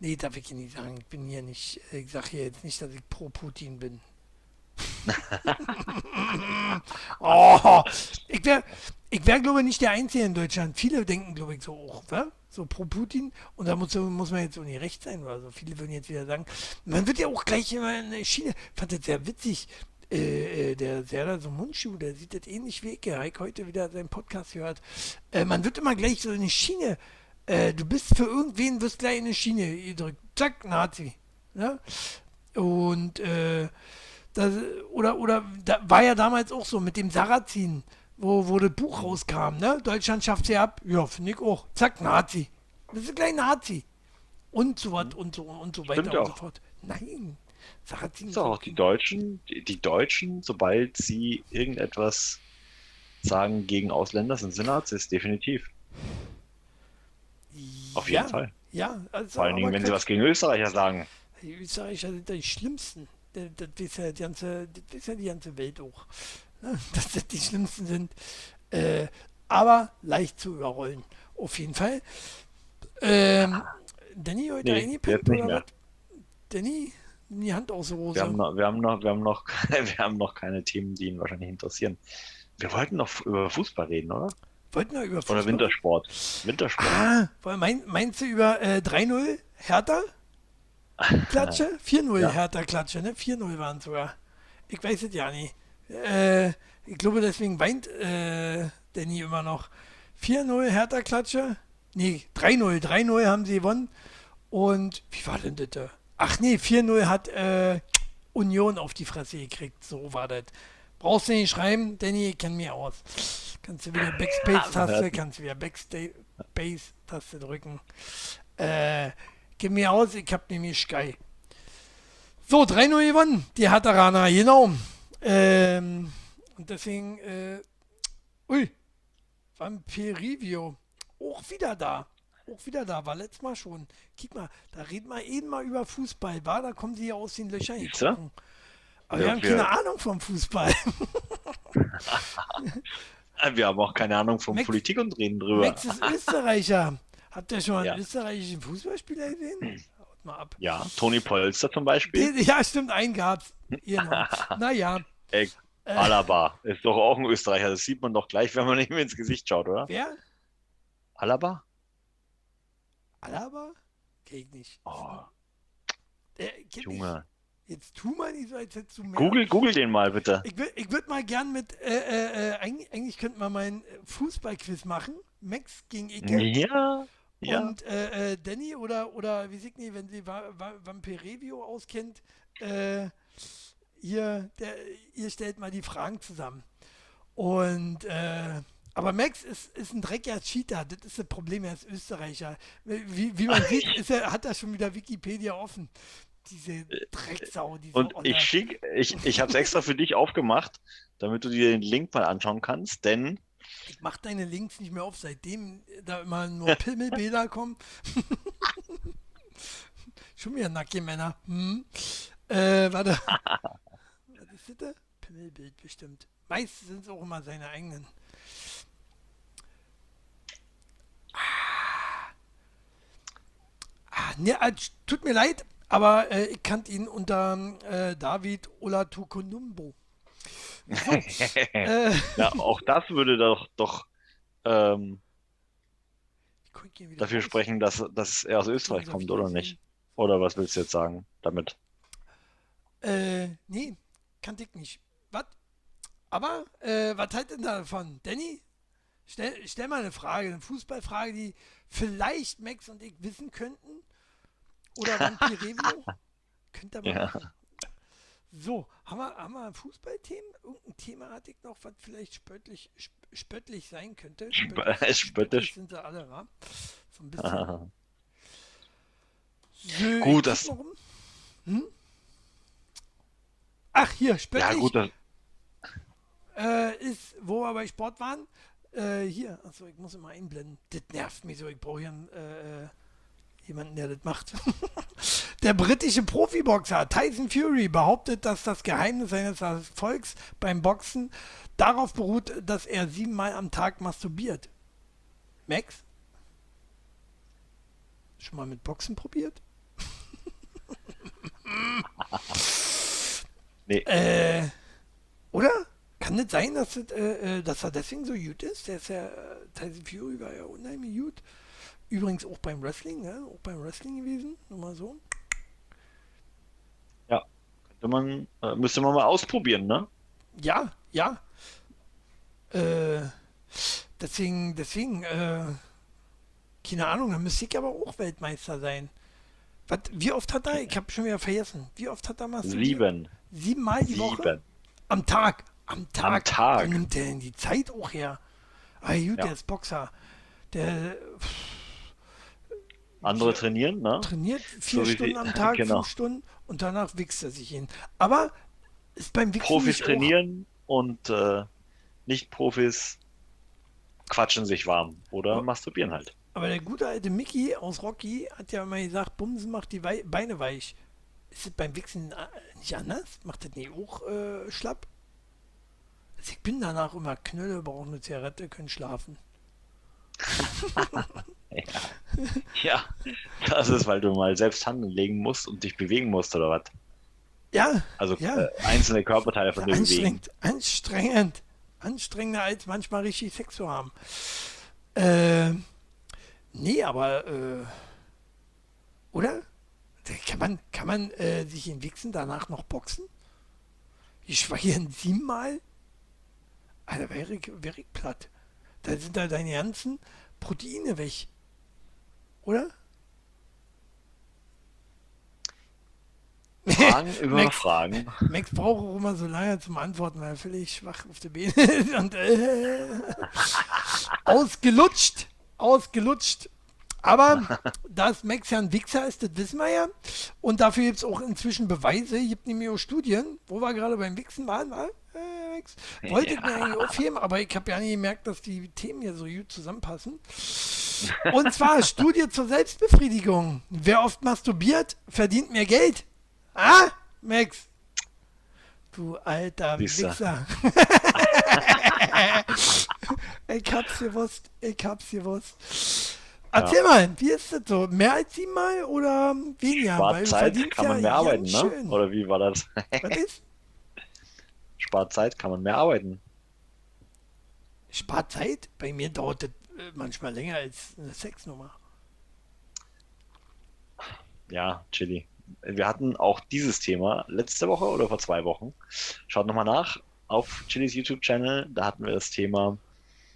nee, darf ich nicht sagen, ich bin hier nicht, ich sag hier jetzt nicht, dass ich pro Putin bin. oh, ich wäre, ich wär, glaube ich, nicht der Einzige in Deutschland. Viele denken, glaube ich, so auch, wa? so pro Putin. Und da muss, muss man jetzt so nicht recht sein oder so. Viele würden jetzt wieder sagen, man wird ja auch gleich immer in der Schiene. Fand das sehr witzig. Äh, äh, der Serdar so Mundschuh, der sieht das ähnlich wie ich. Der Heik heute wieder seinen Podcast gehört. Äh, man wird immer gleich so in eine Schiene. Äh, du bist für irgendwen, wirst gleich in eine Schiene gedrückt. Zack, Nazi. Ja? Und äh, das, oder, oder da war ja damals auch so mit dem Sarrazin, wo, wo das Buch rauskam, ne? Deutschland schafft sie ab. Ja, finde ich auch. Zack, Nazi. Das ist gleich Nazi. Und so was und so und so weiter Stimmt und auch. so fort. Nein. Sarrazin So, auch die Deutschen, die, die Deutschen, sobald sie irgendetwas sagen gegen Ausländer, sind sie Nazis, definitiv. Auf jeden ja, Fall. Ja, also Vor allen Dingen, wenn sie was gegen Österreicher sagen. Die Österreicher sind die schlimmsten. Das, ist ja die ganze, das ist ja die ganze Welt auch. ne? Dass das die schlimmsten sind. Äh, aber leicht zu überrollen. Auf jeden Fall. Ähm, Danny heute Nee, nicht oder mehr. was? Danny, die Hand aus der Hose. Wir haben noch, wir haben noch, wir haben noch, wir haben noch keine Themen, die ihn wahrscheinlich interessieren. Wir wollten noch über Fußball reden, oder? Wollten wir über Fußball? Oder Wintersport. Wintersport. Ah, meinst du über äh, 3-0 Hertha? Klatsche? 4-0 Ja. Hertha Klatsche, ne? 4-0 waren sogar. Ich weiß es ja nicht. Äh, ich glaube, deswegen weint äh, Danny immer noch. 4-0 Hertha Klatsche? Nee, 3-0. 3-0 haben sie gewonnen. Und wie war denn das? da? Ach nee, 4-0 hat äh, Union auf die Fresse gekriegt. So war das. Brauchst du nicht schreiben, Danny, ich kenn mich aus. Kannst du wieder Backspace-Taste, kannst du wieder Backspace-Taste drücken. Äh, gib mir aus, ich hab nämlich Sky. So, 3-0 gewonnen, die Hatteraner, genau. Ähm, und deswegen, äh, ui, Vampirivio, auch wieder da. Auch wieder da, war letztes Mal schon. Kick mal, da reden wir eben mal über Fußball, war, da kommen sie ja aus den Löchern. Aber wir Ja, haben wir- keine Ahnung vom Fußball. Wir haben auch keine Ahnung von Max- Politik und reden drüber. Max ist Österreicher. Habt ihr schon mal Ja. einen österreichischen Fußballspieler gesehen? Haut mal ab. Ja, Toni Polster zum Beispiel. Den- Ja, stimmt, einen gab's. Naja, Ey, äh, Alaba ist doch auch ein Österreicher. Das sieht man doch gleich, wenn man ihm ins Gesicht schaut, oder? wer? Alaba? Alaba? Kenn ich nicht. Oh, Äh, kenn Junge. Ich. Jetzt tu mal nicht so, als hättest du mehr. Google, Google den mal bitte. Ich würde ich würd mal gern mit, äh, äh, äh, eigentlich, eigentlich könnten wir mal einen Fußballquiz machen. Max gegen Icke. Ja, ja. Und äh, äh, Danny oder, oder wie Signy, wenn sie Va Va Vampirevio auskennt, äh, ihr, der, ihr stellt mal die Fragen zusammen. Und äh, aber Max ist, ist ein dreckiger Cheater, das ist das Problem, er ist Österreicher. Wie, wie man sieht, ist er, hat er schon wieder Wikipedia offen. Diese Drecksau, diese Und Olle. ich schick, ich, ich habe es extra für dich aufgemacht, damit du dir den Link mal anschauen kannst, denn Ich mach deine Links nicht mehr auf, seitdem da immer nur Pimmelbilder kommen. Schon wieder nackige Männer. Hm. Äh, warte. Was ist das? da? Pimmelbild bestimmt. Meist sind es auch immer seine eigenen. Ah. Ah, ne, äh, tut mir leid, Aber äh, ich kannte ihn unter äh, David Olatukonumbo. So, äh, Ja, auch das würde doch, doch ähm, dafür raus. sprechen, dass, dass er aus Österreich kommt, oder nicht? Oder was willst du jetzt sagen damit? Äh, nee, kannte ich nicht. Was? Aber, äh, was halt denn davon? Danny? Stell, stell mal eine Frage, eine Fußballfrage, die vielleicht Max und ich wissen könnten. Oder Vampirevio. Könnt ihr mal Ja. machen. So, haben wir, haben wir Fußballthemen? Irgendein Thema hatte ich noch, was vielleicht spöttlich, sp spöttlich sein könnte. Spö- spöttisch. sind sie alle, wa? So ein bisschen. So, Gut, das-. Hm? Ach, hier, spöttlich. Ja, gut, das, äh, ist, wo wir bei Sport waren, äh, hier, achso, ich muss immer einblenden. Das nervt mich so, ich brauche hier einen, äh, äh, jemanden, der das macht. der britische Profiboxer Tyson Fury behauptet, dass das Geheimnis seines Erfolgs beim Boxen darauf beruht, dass er siebenmal am Tag masturbiert. Max? Schon mal mit Boxen probiert? nee, Äh, oder? Kann das sein, dass, das, äh, äh, dass er deswegen so gut ist? Der ist ja, äh, Tyson Fury war ja unheimlich gut. Übrigens auch beim Wrestling, ne? Auch beim Wrestling gewesen, nur mal so. Könnte man, äh, müsste man mal ausprobieren, ne? Ja, ja. Äh, deswegen, deswegen, äh, keine Ahnung, dann müsste ich aber auch Weltmeister sein. Was, wie oft hat er, ich habe schon wieder vergessen, wie oft hat er masturbiert? Sieben. Siebenmal die Woche? Sieben. Am Tag. Am Tag. Tag. Wo nimmt der denn die Zeit auch her? Ah, gut, Ja. der ist Boxer. Der Andere trainieren, ne? trainiert vier So Stunden am Tag, genau. fünf Stunden und danach wichst er sich hin. Aber ist beim Wichsen Profis trainieren und äh, Nicht-Profis quatschen sich warm oder Ja. masturbieren halt. Aber der gute alte Mickey aus Rocky hat ja immer gesagt, Bumsen macht die Wei Beine weich. Ist das beim Wichsen äh, nicht anders? Macht das nicht auch äh, schlapp? Also ich bin danach immer Knölle, brauche eine Zigarette, können schlafen. Ja, das ist, weil du mal selbst Hand legen musst und dich bewegen musst oder was. Ja, Also Ja. äh, einzelne Körperteile von dir bewegen. anstrengend, anstrengend. Anstrengender als manchmal richtig Sex zu haben. Äh, nee, aber, äh, oder? Kann man, kann man äh, sich in Wichsen danach noch boxen? Ich schweige siebenmal? Alter, wäre ich, wäre ich platt. Da sind da deine ganzen Proteine weg. Oder? Fragen über Max- Fragen. Max braucht auch immer so lange zum Antworten, weil er völlig schwach auf der Beine ist und äh, ausgelutscht, ausgelutscht. Aber dass Max ja ein Wichser ist, das wissen wir ja. Und dafür gibt es auch inzwischen Beweise. Gibt nämlich auch Studien, wo wir gerade beim Wichsen waren, war, äh, Max, wollte ich mir eigentlich aufheben, aber ich habe ja nicht gemerkt, dass die Themen hier so gut zusammenpassen. Und zwar Studie zur Selbstbefriedigung. Wer oft masturbiert, verdient mehr Geld. Ah, Max? Du alter. Wichser. ich hab's gewusst. Ich hab's gewusst. Erzähl mal, wie ist das so? Mehr als siebenmal oder weniger? Weil Spart Zeit, verdienst kann man ja mehr arbeiten, ganz ne? schön. Oder wie war das? Was ist? Spart Zeit, kann man mehr arbeiten. Spart Zeit? Bei mir dauert das äh, manchmal länger als eine Sexnummer. Ja, Chili. Wir hatten auch dieses Thema letzte Woche oder vor zwei Wochen. Schaut nochmal nach auf Chilis YouTube-Channel. Da hatten wir das Thema,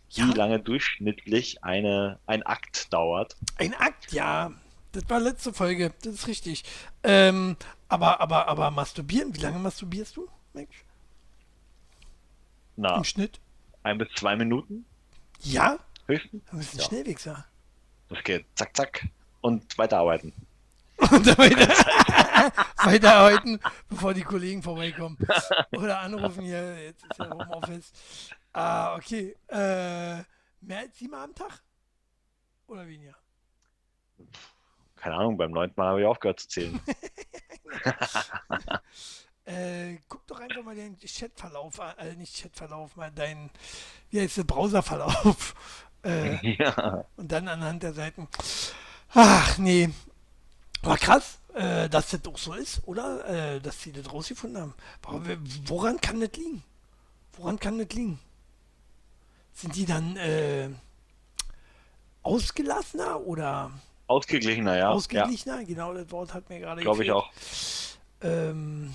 Ja, wie lange durchschnittlich eine, ein Akt dauert. ein Akt, ja. Das war letzte Folge, das ist richtig. Ähm, aber, aber, aber masturbieren, wie lange masturbierst du, Mensch? Na, Im Schnitt? ein bis zwei Minuten Ja? höchstens. Du bist ein Ja. Schnellwichser. Das geht zack, zack. Und weiterarbeiten. Und weiter, weiterarbeiten, bevor die Kollegen vorbeikommen. Oder anrufen hier, jetzt ist ja Homeoffice. Ah, okay. Äh, mehr als siebenmal am Tag? Oder weniger? Keine Ahnung, beim neunten Mal habe ich aufgehört zu zählen. Äh, guck doch einfach mal den Chatverlauf an, äh, nicht Chatverlauf, mal deinen, wie heißt der, Browserverlauf. Äh, ja. und dann anhand der Seiten. Ach, nee. Aber krass, äh, dass das auch so ist, oder? Äh, dass sie das rausgefunden haben. Woran kann das liegen? Woran kann das liegen? Sind die dann äh, ausgelassener oder Ausgeglichener, ja. Ja, ausgeglichener? Genau, das Wort hat mir gerade glaube ich auch. Ähm,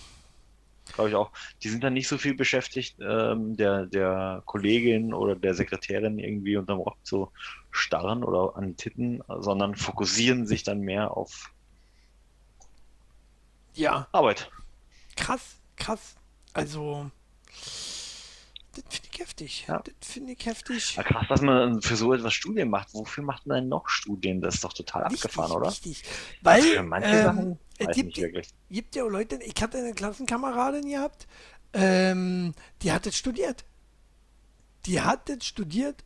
Glaube ich auch. Die sind dann nicht so viel beschäftigt, ähm, der, der Kollegin oder der Sekretärin irgendwie unterm Rock zu starren oder an Titten, sondern fokussieren sich dann mehr auf ja, Arbeit. krass, krass. Also, das finde ich heftig. Ja. Das finde ich heftig. Ja, krass, dass man für so etwas Studien macht. Wofür macht man denn noch Studien? Das ist doch total abgefahren, oder? Richtig. Weil Für manche ähm, Sachen? es Weiß gibt, nicht wirklich. gibt ja Leute, ich hatte eine Klassenkameradin gehabt, ähm, die hat das studiert. Die hat das studiert.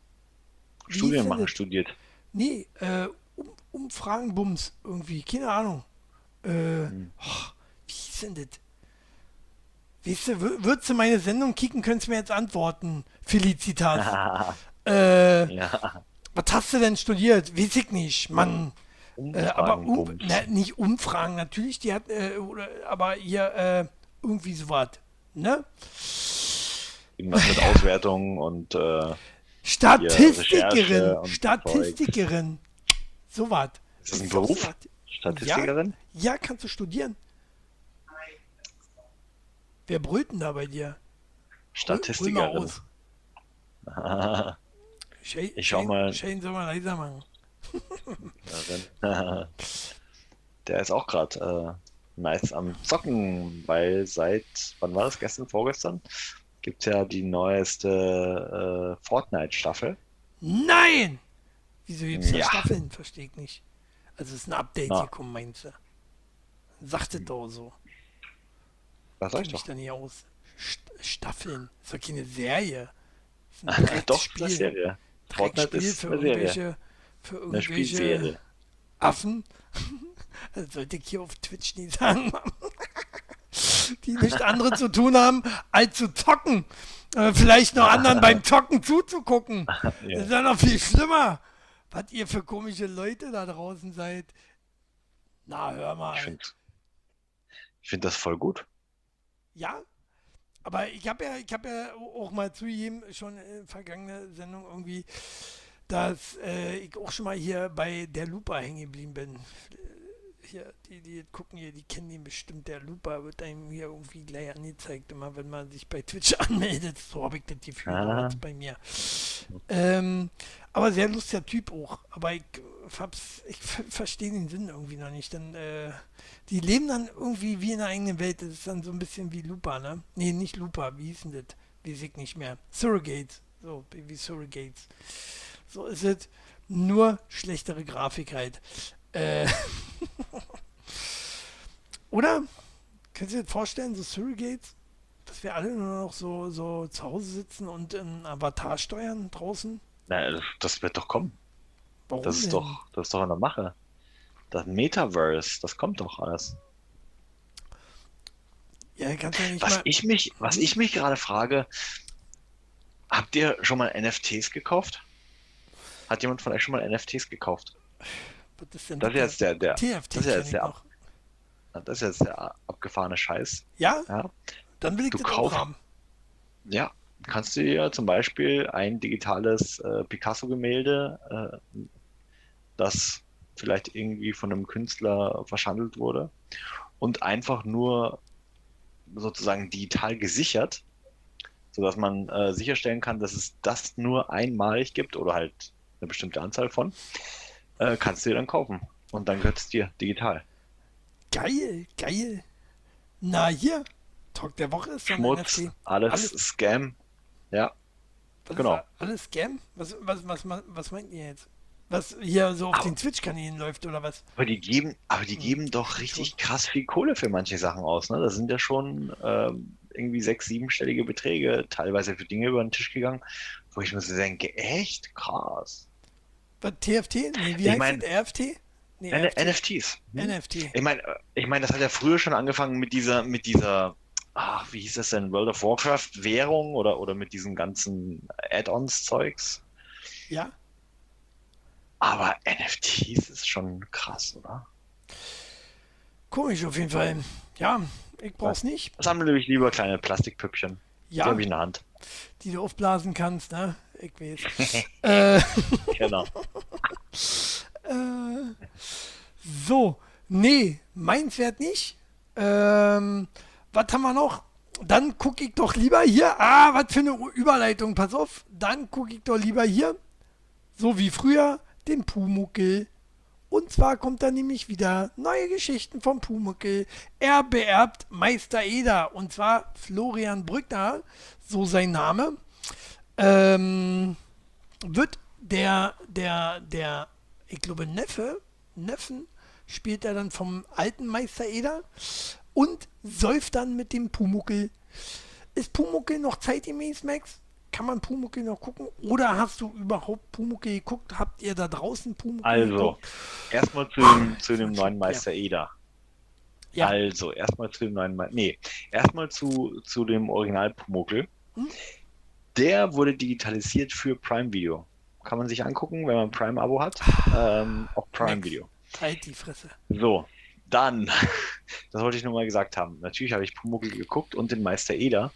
Studien machen das? studiert. Nee, äh, um, Umfragen, Bums, irgendwie, keine Ahnung. Äh, Hm. oh, wie hieß denn das? Weißt du, wür- würdest du meine Sendung kicken, könntest du mir jetzt antworten. Felicitas. äh, ja. was hast du denn studiert? Weiß ich nicht, Mann. Äh, aber um, na, nicht Umfragen, natürlich, die hat, äh, oder, aber hier äh, irgendwie sowas. Ne? Irgendwas mit Auswertungen und äh, Statistikerin, Recherche und Statistikerin. Sowas. Ist das ein Beruf? sowas. Statistikerin? Ja, kannst du studieren. Wer brüllt denn da bei dir? Statistikerin. Shane, Ich schau mal. Shane soll mal leiser machen. Der ist auch gerade äh, nice am Zocken, weil seit, wann war das, gestern, vorgestern, gibt es ja die neueste äh, Fortnite-Staffel. Nein! Wieso gibt's da Ja. Staffeln? Verstehe ich nicht. Also ist ein Update Na. gekommen, meinst du? Sagt es doch so. Ich mich doch? da nicht aus. St Staffeln. Ist doch keine Serie. Ist ein Doch, Spiel. das Serie. Dreckspiel ist für eine Serie. irgendwelche, für irgendwelche. Affen. Das sollte ich hier auf Twitch nie sagen. Die nichts anderes zu tun haben, als zu zocken. Äh, vielleicht noch anderen beim Zocken zuzugucken. Das Ja. ist ja noch viel schlimmer. Was ihr für komische Leute da draußen seid. Na, hör mal. Ich finde find das voll gut. Ja, aber ich habe ja, ich habe ja auch mal zugegeben, schon in vergangene Sendung irgendwie, dass äh, ich auch schon mal hier bei der Lupa hängen geblieben bin. Hier, die, die gucken hier, die kennen den bestimmt. Der Lupa wird einem hier irgendwie gleich angezeigt, immer wenn man sich bei Twitch anmeldet. So habe ich das Gefühl Ah. bei mir. Ähm, aber sehr lustiger Typ auch. Aber ich, hab's, ich ver- verstehe den Sinn irgendwie noch nicht. Denn äh, die leben dann irgendwie wie in einer eigenen Welt. Das ist dann so ein bisschen wie Lupa, ne? Nee, nicht Lupa. Wie hieß denn das? Weiß ich nicht mehr. Surrogates. So, wie Surrogates. So ist es. Nur schlechtere Grafik halt. Äh, Oder? Könnt ihr das vorstellen, so Surrogates? Dass wir alle nur noch so, so zu Hause sitzen und in Avatar steuern draußen? Na, das, das wird doch kommen. Warum Das ist denn? doch, das ist doch in der Mache. Das Metaverse, das kommt doch alles. Ja, ja nicht Was mal. ich mich, was ich mich gerade frage, habt ihr schon mal NFTs gekauft? Hat jemand von euch schon mal NFTs gekauft? Was ist denn Das ist jetzt der, der, TFT das ist jetzt der, ab, das ist jetzt der abgefahrene Scheiß. Ja? Ja, Dann will ich Du das kauf- haben. ja. Kannst du dir zum Beispiel ein digitales äh, Picasso-Gemälde, äh, das vielleicht irgendwie von einem Künstler verschandelt wurde und einfach nur sozusagen digital gesichert, sodass man äh, sicherstellen kann, dass es das nur einmalig gibt oder halt eine bestimmte Anzahl von, äh, kannst du dir dann kaufen. Und dann gehört es dir digital. Geil, geil. Na hier, Talk der Woche ist Schmutz, alles, Alles- Scam. Ja, Was genau. Alles Scam? Was, was, was, was, was meint ihr jetzt? Was hier so auf Aber- den Twitch-Kanälen läuft oder was? Aber die geben, aber die Hm, geben doch richtig krass viel Kohle für manche Sachen aus, ne? Das sind ja schon ähm, irgendwie sechs, siebenstellige Beträge, teilweise für Dinge über den Tisch gegangen, wo ich mir so denke, echt krass. Was, TFT? Nee, wie Ich heißt mein- das? RFT? Nee. NFTs. Hm? NFT. Ich meine, ich meine, das hat ja früher schon angefangen mit dieser, mit dieser, ach, wie hieß das denn, World of Warcraft Währung oder, oder mit diesen ganzen Add-ons Zeugs. Ja? Aber NFTs ist schon krass, oder? Komisch auf jeden Fall. Ja, ich brauch's nicht. Sammle ich lieber kleine Plastikpüppchen. Die Ja, habe ich in der Hand. die du aufblasen kannst, ne? Ich weiß. äh, Genau. Äh, so, nee, meins wird nicht. Ähm, was haben wir noch? Dann gucke ich doch lieber hier. Ah, was für eine Überleitung, pass auf. Dann gucke ich doch lieber hier, so wie früher, den Pumuckel. Und zwar kommt da nämlich wieder neue Geschichten vom Pumuckel. Er beerbt Meister Eder. Und zwar Florian Brückner, so sein Name. Ähm, wird der, der, der, ich glaube, Neffe, Neffen, spielt er dann vom alten Meister Eder und säuft dann mit dem Pumuckel. Ist Pumuckel noch zeitgemäß, Max? Kann man Pumuckel noch gucken? Oder hast du überhaupt Pumuckel geguckt? Habt ihr da draußen Pumuckel Also, erstmal zu dem, zu dem neuen Meister Eder. Ja. Also, erstmal zu dem neuen Meister. Nee, erstmal zu, zu dem Original Pumuckl. Hm? Der wurde digitalisiert für Prime Video. Kann man sich angucken, wenn man Prime-Abo hat. Ähm, auch Prime Max. Video. Halt die Fresse. So, dann, das wollte ich nur mal gesagt haben. Natürlich habe ich Pumuckl geguckt und den Meister Eder.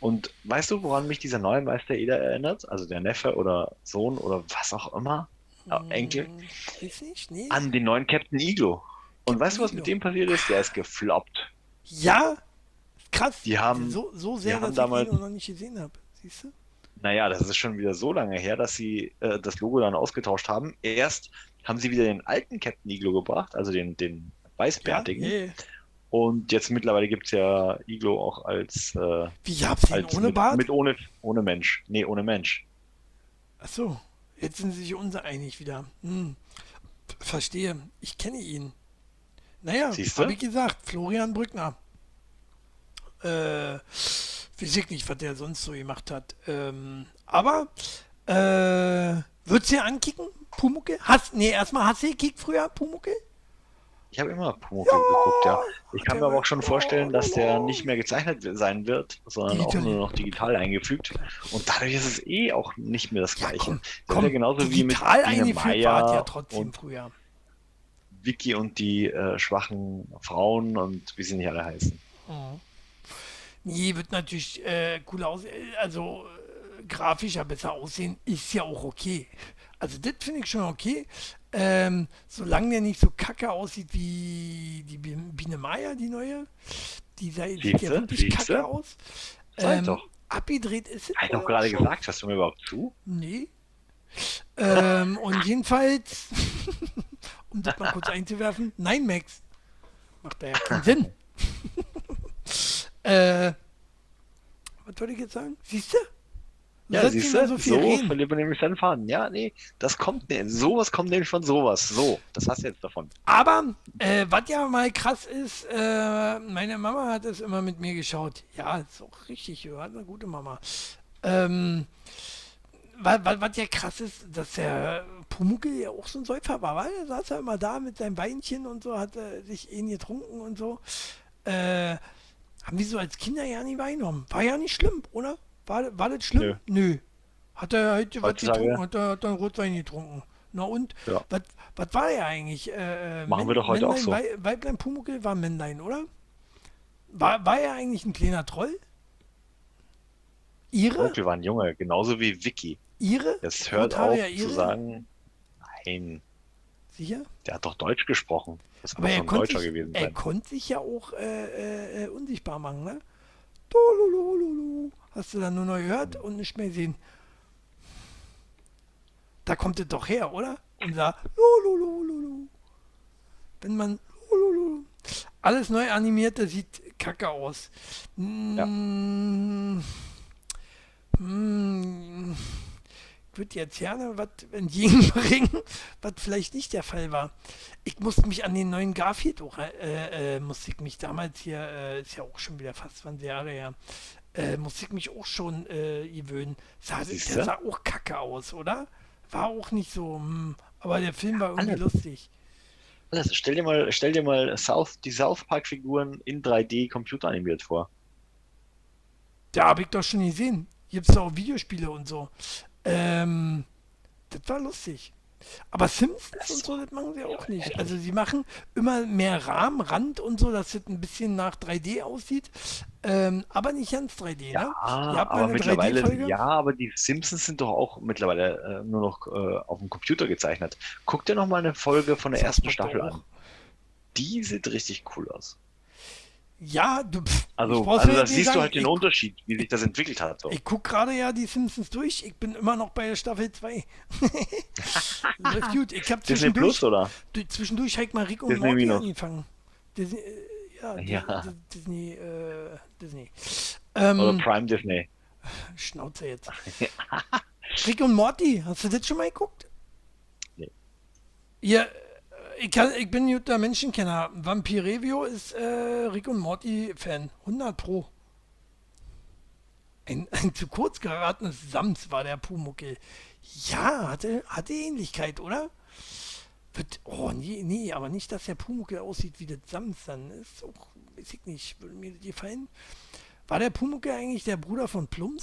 Und weißt du, woran mich dieser neue Meister Eder erinnert? Also der Neffe oder Sohn oder was auch immer? Enkel? Hm, Weiß nicht, nee. An den neuen Captain Iglo. Und Captain weißt du, was Iglo. mit dem passiert ist? Der ist gefloppt. Ja, krass. Die haben- so, so sehr, dass damals- ich ihn noch nicht gesehen habe. Siehst du? Naja, das ist schon wieder so lange her, dass sie äh, das Logo dann ausgetauscht haben. Erst haben sie wieder den alten Captain Iglo gebracht, also den, den weißbärtigen. Ja, yeah. Und jetzt mittlerweile gibt es ja Iglo auch als, äh, Wie den als ohne mit, Bart? mit ohne, ohne Mensch. Nee, ohne Mensch. Achso, jetzt sind sie sich uneinig wieder. Hm. Verstehe, ich kenne ihn. Naja, habe ich gesagt, Florian Brückner. Äh, weiß ich nicht, was der sonst so gemacht hat. Ähm, aber, äh, würdest du dir ankicken, Pumuckel? Hast, nee, erstmal hast du gekickt früher, Pumuckel? Ich habe immer Pumuckl geguckt, ja. Ich kann mir aber auch schon vorstellen, dass der nicht mehr gezeichnet sein wird, sondern auch Digital. nur noch digital eingefügt. Und dadurch ist es eh auch nicht mehr das Ja, Gleiche. komm, das komm, ja genauso wie mit Biene eingeführt Meier ja trotzdem und früher. Vicky und die äh, schwachen Frauen und wie sie nicht alle heißen. Mhm. Nee, wird natürlich äh, cool aus, äh, also äh, grafischer besser aussehen, ist ja auch okay. Also das finde ich schon okay. Ähm, solange der nicht so kacke aussieht wie die Bi- Biene Meier, die neue. Die sah- sieht ja wirklich kacke aus. Sag doch. Abgedreht ist es. Habe ich doch gerade schon. gesagt, hörst du mir überhaupt zu? Nee. ähm, und jedenfalls, um das mal kurz einzuwerfen, nein, Max. Macht da ja keinen Sinn. äh, was wollte ich jetzt sagen? Siehst du? Ja, siehst du, so so, viel reden. verliert man nämlich seinen Faden. Ja, nee, das kommt, ne, sowas kommt nämlich von sowas. So, das hast du jetzt davon. Aber, äh, was ja mal krass ist, äh, meine Mama hat es immer mit mir geschaut. Ja, ist auch richtig, ja, hat eine gute Mama. Ähm, was, was, was ja krass ist, dass der Pumuckel ja auch so ein Säufer war, weil er saß ja immer da mit seinem Weinchen und so, hat äh, sich ihn getrunken und so. Äh, haben die so als Kinder ja nie wahrgenommen. War ja nicht schlimm, oder? War, war das schlimm? Nö. Hat er halt was getrunken, hat er, hat er Rotwein getrunken. Na und? Ja. Was, was war er eigentlich? Äh, äh, Machen wir doch heute auch so. Wei- Weiblein Pumuckel war Männlein, oder? War, war er eigentlich ein kleiner Troll? Ihre? Onkel war ein Junge, genauso wie Vicky. Ihre? Jetzt hört auf zu Ihre? sagen, nein, Sicher? der hat doch Deutsch gesprochen. Das Aber muss er ein konnte, Deutscher sich, gewesen er sein. konnte sich ja auch äh, äh, unsichtbar machen, ne? Hast du dann nur noch gehört und nicht mehr gesehen. Da kommt es doch her, oder? Unser Lololololo. Wenn man Lolololo. Alles neu animierte sieht kacke aus. Mm, mm, ich würde jetzt gerne was entgegenbringen, was vielleicht nicht der Fall war. Ich musste mich an den neuen Garfield auch, äh, äh, musste ich mich damals hier, äh, ist ja auch schon wieder fast 20 Jahre her, äh, musste ich mich auch schon äh, gewöhnen. Sah, der sah auch kacke aus, oder? War auch nicht so, hm, aber der Film war irgendwie Alles. lustig. Alles, stell dir mal, stell dir mal South, die South Park Figuren in 3D computeranimiert vor. Da habe ich doch schon gesehen. Gibt es auch Videospiele und so. Ähm, das war lustig. Aber Simpsons und so, das machen sie auch nicht. Also sie machen immer mehr Rahmen, Rand und so, dass es ein bisschen nach 3D aussieht, ähm, aber nicht ganz 3D, ne? Ja, mal aber mittlerweile, 3D-Folge? ja, aber die Simpsons sind doch auch mittlerweile äh, nur noch äh, auf dem Computer gezeichnet. Guck dir noch mal eine Folge von der Das ersten Staffel an. Die sieht richtig cool aus. Ja, du, pff, Also, also da siehst du sagen, halt den Unterschied, wie sich das entwickelt hat. So. Ich gucke gerade ja die Simpsons durch. Ich bin immer noch bei der Staffel 2. Läuft gut. Ich habe Disney zwischendurch, Plus, oder? du- zwischendurch habe ich mal Rick und Disney Morty Minus. angefangen. Disney, äh, ja, Ja. Di- Disney, äh, Disney. Oder Ähm, Prime Disney. Schnauze jetzt. Rick und Morty, hast du das schon mal geguckt? Nee. Ja, ich, kann, ich bin ein guter Menschenkenner. Vampirevio ist äh, Rick und Morty-Fan. 100 Pro. Ein, ein zu kurz geratenes Sams war der Pumuckel. Ja, hatte, hatte Ähnlichkeit, oder? Wird, oh, nee, nee, aber nicht, dass der Pumuckel aussieht wie das Sams dann. Ist auch, weiß ich nicht, würde mir das gefallen. War der Pumuckel eigentlich der Bruder von Plums?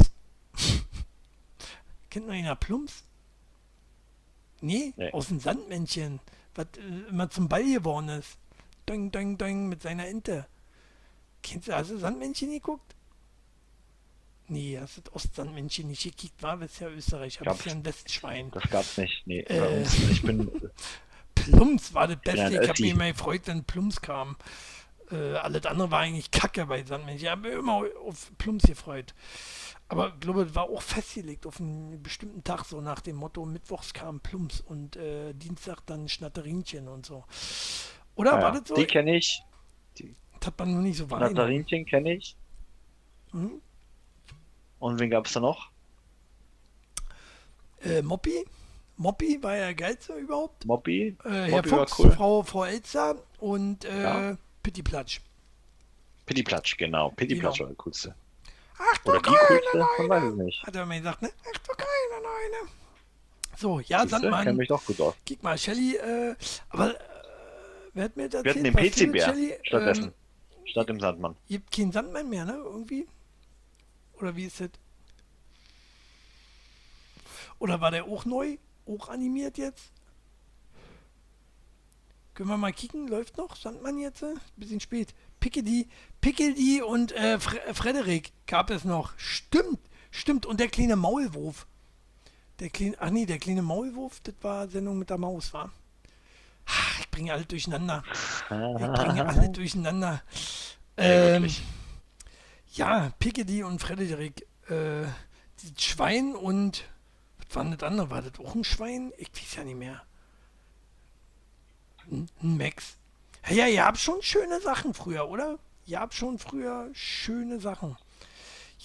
Kennt man ihn ja Plums? Nee, Nee. aus dem Sandmännchen, was immer zum Ball geworden ist. Ding, ding, ding, mit seiner Ente. Kennst du, hast du Sandmännchen geguckt? Nee, hast du das Ostsandmännchen nicht gekickt, war es ja Österreich, aber es ist Gab's. ja ein Westschwein. Das gab's nicht. Nee, Äh. Ich bin. Plums war das Beste. Ich habe Ötzi. mich immer gefreut, wenn Plums kam. Äh, alles andere war eigentlich Kacke bei Sandmännchen. Ich habe mich immer auf Plums gefreut. Aber ich glaube, das war auch festgelegt auf einen bestimmten Tag, so nach dem Motto, Mittwochs kam Plums und äh, Dienstag dann Schnatterinchen und so. Oder Ah, war ja. das so? Die kenne ich. Das hat man noch nicht so wahrgenommen. Natarinchen kenne ich. Mhm. Und wen gab's da noch? Äh, Moppi? Moppi war ja geilste überhaupt. Mobby? Äh, Herr Moppi war Fuchs, cool. Frau, Frau Elster und äh, Ja. Pitti Platsch. Pittiplatsch, genau. Pittiplatsch Genau. war der coolste. Ach du Oder die coolste? Man weiß Neune. es nicht. Hat er mir gesagt, ne? Ach du kleine Neune. So, ja, Siehste, kenn Sandmann. mich doch gut aus. Guck mal, Shelly, äh, aber äh, wer hat mir das Wir hatten den PC-Bär Shelly? stattdessen. Ähm, Statt dem Sandmann. gibt keinen Sandmann mehr, ne? Irgendwie? Oder wie ist das? Oder war der auch neu? Auch animiert jetzt? Können wir mal kicken? Läuft noch? Sandmann jetzt? Bisschen spät. Pickedy, Pickedy und äh, Fre Frederik gab es noch. Stimmt, stimmt. Und der kleine Maulwurf. Der kleine, ach nee, der kleine Maulwurf, das war Sendung mit der Maus, war. Ich bringe alle durcheinander. Ich bringe alle durcheinander. Ja, Ähm, ja, Pickedy und Frederik. Äh, das Schwein und. Was war denn das andere? War das auch ein Schwein? Ich weiß ja nicht mehr. Ein Max. Ja, ihr habt schon schöne Sachen früher, oder? Ihr habt schon früher schöne Sachen.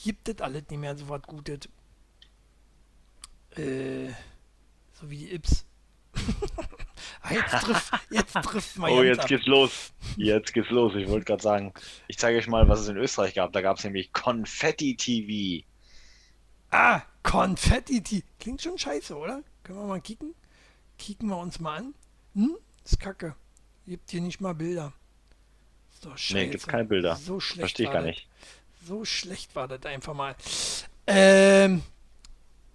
Gibt das alles nicht mehr so was Gutes. Äh, so wie die Ips. ah, jetzt trifft, jetzt trifft mal Oh, jetzt ab. geht's los. Jetzt geht's los. Ich wollte gerade sagen, ich zeige euch mal, was es in Österreich gab. Da gab es nämlich Konfetti TV. Ah, Konfetti. -Tea. Klingt schon scheiße, oder? Können wir mal kicken? Kicken wir uns mal an. Hm? Ist kacke. Gibt hier nicht mal Bilder. Ist doch scheiße. Nee, gibt's keine Bilder. So schlecht Verstehe ich war gar das. nicht. So schlecht war das einfach mal. Ähm,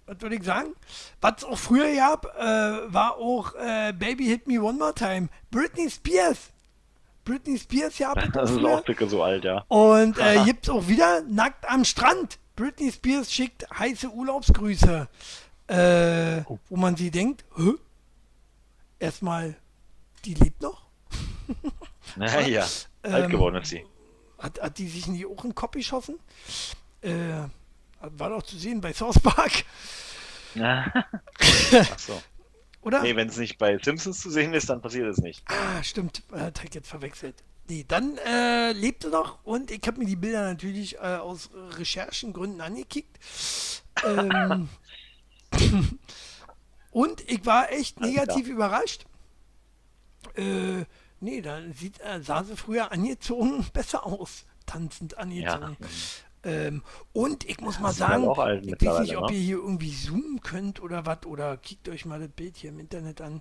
was würde ich sagen? Was es auch früher gab, äh, war auch äh, Baby Hit Me One More Time. Britney Spears. Britney Spears es Das ist auch circa so alt, ja. Und äh, gibt's auch wieder nackt am Strand. Britney Spears schickt heiße Urlaubsgrüße. Äh, Oh. Wo man sie denkt, Hä? erstmal, die lebt noch? Naja, alt Ähm, geworden ist sie. Hat, hat die sich nie auch in den Kopf geschossen? Äh, war doch zu sehen bei South Park, Ach so. oder? Nee, wenn es nicht bei Simpsons zu sehen ist, dann passiert es nicht. Ah, stimmt. Äh, Hat ich jetzt verwechselt. Nee, dann äh, lebte noch und ich habe mir die Bilder natürlich äh, aus Recherchengründen angekickt. Ähm, und ich war echt negativ überrascht. Äh, nee, da sieht, äh, sah sie früher angezogen besser aus. Tanzend angezogen. Ähm, und ich muss mal sagen, ich weiß nicht, ob ne? ihr hier irgendwie zoomen könnt oder was, oder kickt euch mal das Bild hier im Internet an.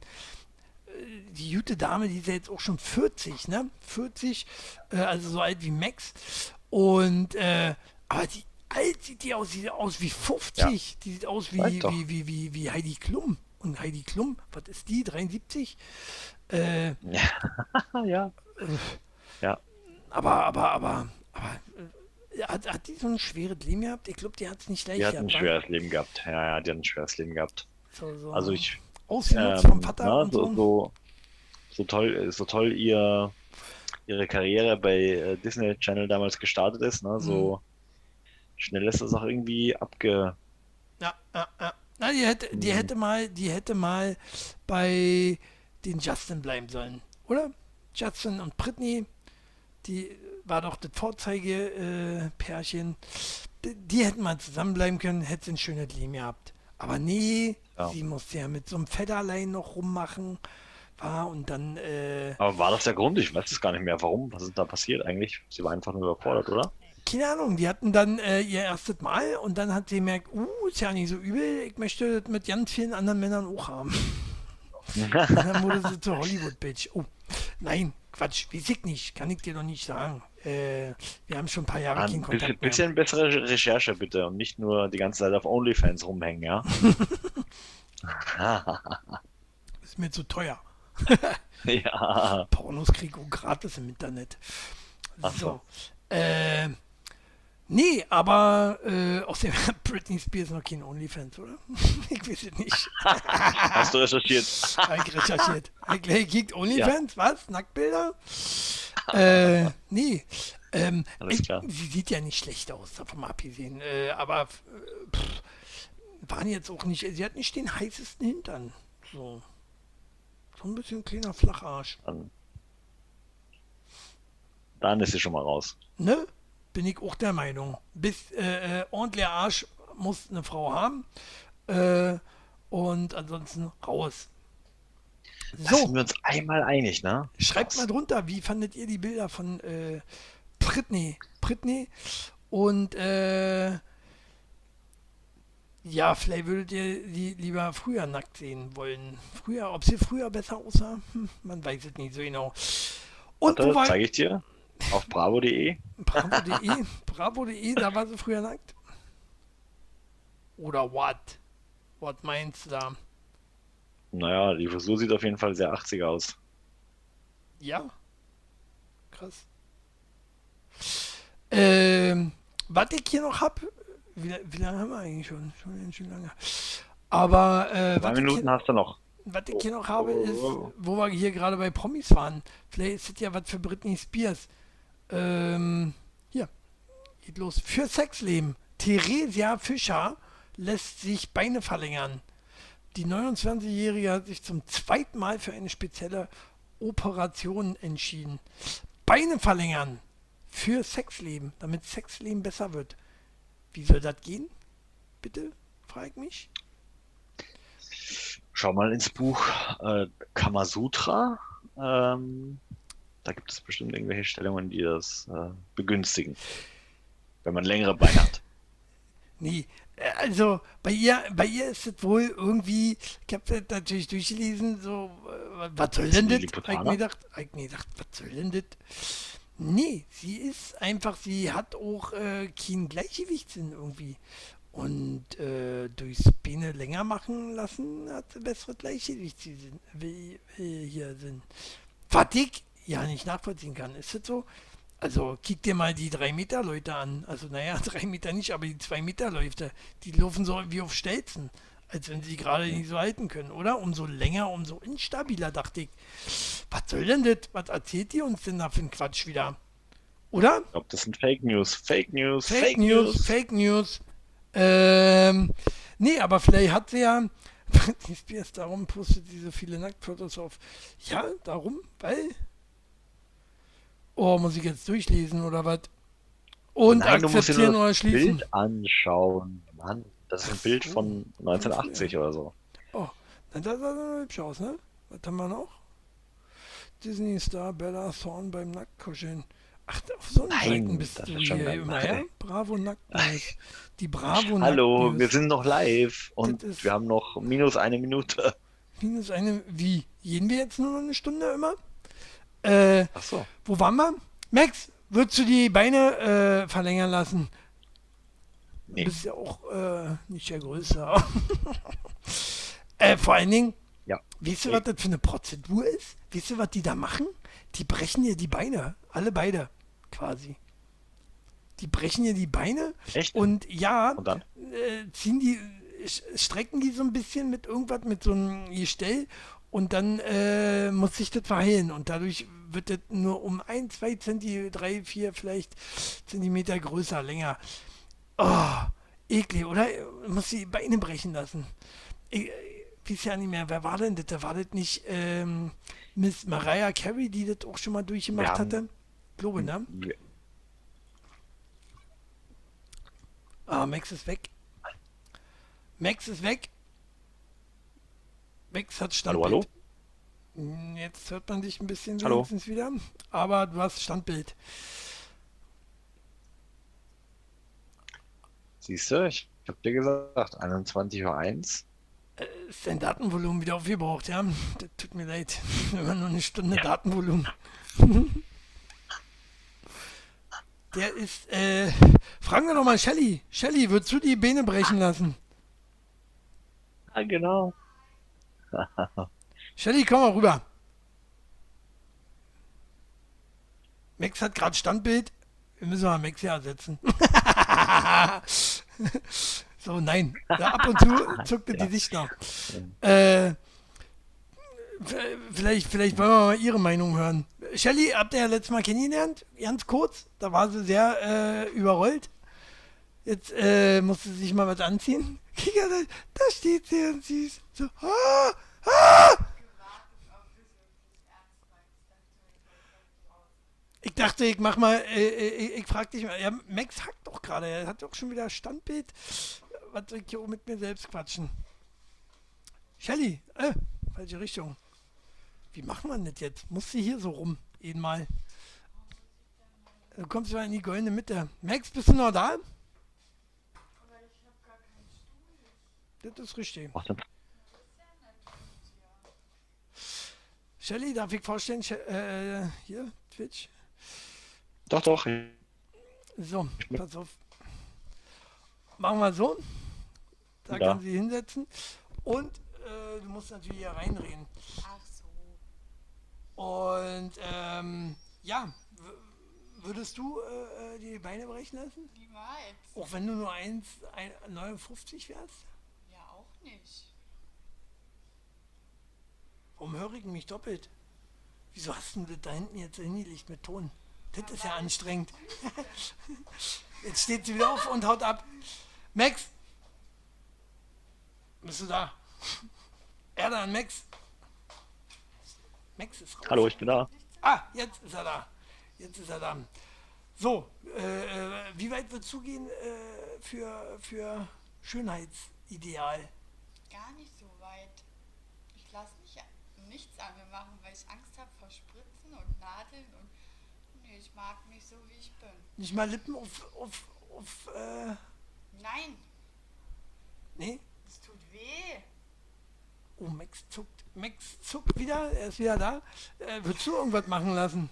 Äh, Die gute Dame, die ist ja jetzt auch schon 40, ne? 40, äh, also so alt wie Max. Und, äh, aber die alt sieht die aus, sieht aus wie 50. Die sieht aus wie, wie, wie, wie, wie Heidi Klum. Und Heidi Klum, was ist die? 73? Äh, ja. ja. aber, aber, aber, aber, äh, hat, hat die so ein schweres Leben gehabt? Ich glaube, die hat es nicht leicht Die hat ein gehabt. schweres Leben gehabt. Ja, ja, die hat ein schweres Leben gehabt. So, so Also ich, ähm, vom Vater na, und so, so. so, so toll, so toll ihr, ihre Karriere bei äh, Disney Channel damals gestartet ist, ne? So Mhm. schnell ist das auch irgendwie abge. Ja, ja, ja. Na, die hätte, die Mhm. hätte mal, die hätte mal bei den Justin bleiben sollen, oder? Justin und Britney, die war doch das Vorzeige-Pärchen. Die, die hätten mal zusammenbleiben können, hätte sie ein schönes Leben gehabt. Aber nee, Ja. sie musste ja mit so einem Federlein noch rummachen. War und dann, äh, Aber war das der Grund? Ich weiß es gar nicht mehr. Warum? Was ist da passiert eigentlich? Sie war einfach nur überfordert, oder? keine Ahnung, die hatten dann äh, ihr erstes Mal und dann hat sie gemerkt, uh, ist ja nicht so übel, ich möchte das mit ganz vielen anderen Männern auch haben. Dann wurde sie zur Hollywood-Bitch. Oh, nein, Quatsch, weiß ich nicht, kann ich dir noch nicht sagen. Äh, wir haben schon ein paar Jahre Ein bisschen, Kontakt mehr. bisschen bessere Recherche bitte und nicht nur die ganze Zeit auf OnlyFans rumhängen, ja? Ist mir zu teuer. ja. Pornos krieg ich gratis im Internet. So. so. Äh, nee, aber äh, außerdem hat Britney Spears noch kein OnlyFans, oder? ich weiß es nicht. Hast du recherchiert? Ich recherchiert. Ich gleich gekickt, OnlyFans, was? Nacktbilder? äh, nee. Ähm, Alles ich- klar. Sie sieht ja nicht schlecht aus, davon mal abgesehen. Äh, aber pff, waren jetzt auch nicht, sie hat nicht den heißesten Hintern. So. So ein bisschen kleiner Flacharsch. Dann, dann ist sie schon mal raus. Ne? Bin ich auch der Meinung. Bis äh, äh, ordentlicher Arsch muss eine Frau haben. Äh, und ansonsten raus. Da sind So, wir uns einmal einig, ne? schreibt mal drunter, wie fandet ihr die Bilder von äh, Britney? Britney und äh, ja, vielleicht würdet ihr die lieber früher nackt sehen wollen. Früher, ob sie früher besser aussah, hm, man weiß es nicht so genau. Und Warte, war zeige ich dir. Auf bravo.de. Bravo.de, Bravo.de, da war sie früher nackt. Oder what? What meinst du da? Naja, die Frisur sieht auf jeden Fall sehr 80er aus. Ja? Krass. Ähm, was ich hier noch hab, wie, wie lange haben wir eigentlich schon? Schon ganz schön lange. Aber äh, Zwei Minuten hier, hast du noch. was ich hier noch habe, ist, wo wir hier gerade bei Promis waren. Vielleicht ist das ja was für Britney Spears. Ähm, hier, geht los. Für Sexleben. Theresia Fischer lässt sich Beine verlängern. Die 29-Jährige hat sich zum zweiten Mal für eine spezielle Operation entschieden. Beine verlängern für Sexleben, damit Sexleben besser wird. Wie soll das gehen? Bitte, frage ich mich. Schau mal ins Buch äh, Kamasutra. Ähm, da gibt es bestimmt irgendwelche Stellungen, die das äh, begünstigen. Wenn man längere Beine hat. Nee, äh, also bei ihr, bei ihr ist es wohl irgendwie, ich habe das natürlich durchgelesen, so, äh, was soll denn das? Ich mir gedacht, ich mir gedacht, was soll denn das? Nee, sie ist einfach, sie hat auch äh, kein Gleichgewichtssinn irgendwie. Und äh, durchs Beine länger machen lassen hat sie bessere Gleichgewichtssinn, wie, wie hier sind. Was ich ja nicht nachvollziehen kann, ist das so? Also kick dir mal die 3 Meter Leute an. Also naja, 3 Meter nicht, aber die 2 Meter Leute, die laufen so wie auf Stelzen. Als wenn sie gerade nicht so halten können, oder? Umso länger, umso instabiler, dachte ich. Was soll denn das? Was erzählt ihr uns denn da für einen Quatsch wieder? Oder? Ich glaube, das sind Fake News. Fake News. Fake, News, Fake News. Ähm, nee, aber vielleicht hat sie ja. Britney Spears, darum postet sie so viele Nacktfotos auf. Ja, darum, weil. Oh, muss ich jetzt durchlesen oder was? Und Nein, du musst dir akzeptieren oder schließen. Bild anschauen. Mann, das ist ein Bild von 1980 oder so. Oh, das sah hübsch aus, ne? Was haben wir noch? Disney-Star Bella Thorne beim Nacktkuscheln. Ach, auf so einer Nein, Seiten bist das du hier immer, ja? Bravo Nackt News. Die Bravo Hallo, wir sind noch live und wir haben noch minus eine Minute. Minus eine, wie? Gehen wir jetzt nur noch eine Stunde immer? Äh, Ach so. wo waren wir? Max, würdest du die Beine äh, verlängern lassen? Du Nee. bist ja auch äh, nicht der Größte. Äh, vor allen Dingen, Ja. weißt du, was das für eine Prozedur ist? Weißt du, was die da machen? Die brechen dir die Beine. Alle beide, quasi. Die brechen dir die Beine Echt? und ja, Und dann? äh, ziehen die, strecken die so ein bisschen mit irgendwas, mit so einem Gestell und dann äh, muss sich das verheilen und dadurch wird das nur um ein, zwei Zentimeter, drei, vier vielleicht Zentimeter größer, länger. Oh, eklig, oder? Muss die Beine brechen lassen. Ich, ich weiß ja nicht mehr, wer war denn das? War das nicht ähm, Miss Mariah Carey, die das auch schon mal durchgemacht haben- hatte? Glaube, ne? Ja. Ah, Max ist weg. Max ist weg. Max hat Hallo, Standbild. hallo? Hm, Jetzt hört man dich ein bisschen Hallo? wenigstens wieder. Aber du hast Standbild. Siehst du, ich hab dir gesagt, 21.01 Uhr. Ist dein Datenvolumen wieder aufgebraucht, ja? Das tut mir leid. Immer nur eine Stunde Ja. Datenvolumen. Der ist, äh, fragen wir doch mal Shelly. Shelly, würdest du die Beine brechen lassen? Ah, genau. Shelly, komm mal rüber. Max hat gerade Standbild. Wir müssen mal Max hier ersetzen. so, nein. Ja, ab und zu zuckte die Sicht noch. Äh, vielleicht, vielleicht wollen wir mal Ihre Meinung hören. Shelly, habt ihr ja letztes Mal kennengelernt? Ganz kurz. Da war sie sehr äh, überrollt. Jetzt äh, musste sie sich mal was anziehen. Da, steht sie und sie ist so. Ah, ah! Ich dachte, ich mach mal, äh, äh, ich, ich frag dich mal, ja, Max hackt doch gerade, er hat doch schon wieder Standbild. Was soll ich hier mit mir selbst quatschen? Shelly, äh, falsche Richtung. Wie macht man das jetzt? Muss sie hier so rum, eben mal. Du kommst mal in die goldene Mitte. Max, bist du noch da? Das ist richtig. Ach, dann- Shelly, darf ich vorstellen, äh, hier, Twitch. Doch, doch. So, pass auf. Machen wir so. Da Ja. kann sie hinsetzen. Und äh, du musst natürlich hier reinreden. Ach so. Und ähm, ja, würdest du äh, äh, die Beine brechen lassen? Niemals. Auch wenn du nur 1,59 wärst? Nicht. Warum höre ich mich doppelt? Wieso hast du das da hinten jetzt hingelegt mit Ton? Das ist ja anstrengend. Jetzt steht sie wieder auf und haut ab. Max! Bist du da? Erde an Max. Max ist raus. Hallo, ich bin da. Ah, jetzt ist er da. Jetzt ist er da. So, äh, äh, wie weit wird zugehen äh, für, für Schönheitsideal? Gar nicht so weit. Ich lasse mich nichts an mir machen, weil ich Angst habe vor Spritzen und Nadeln und nee, ich mag mich so, wie ich bin. Nicht mal Lippen auf, auf, auf, äh, Nein, nee? es tut weh. Oh, Max zuckt. Max zuckt wieder, er ist wieder da. Äh, würdest du irgendwas machen lassen?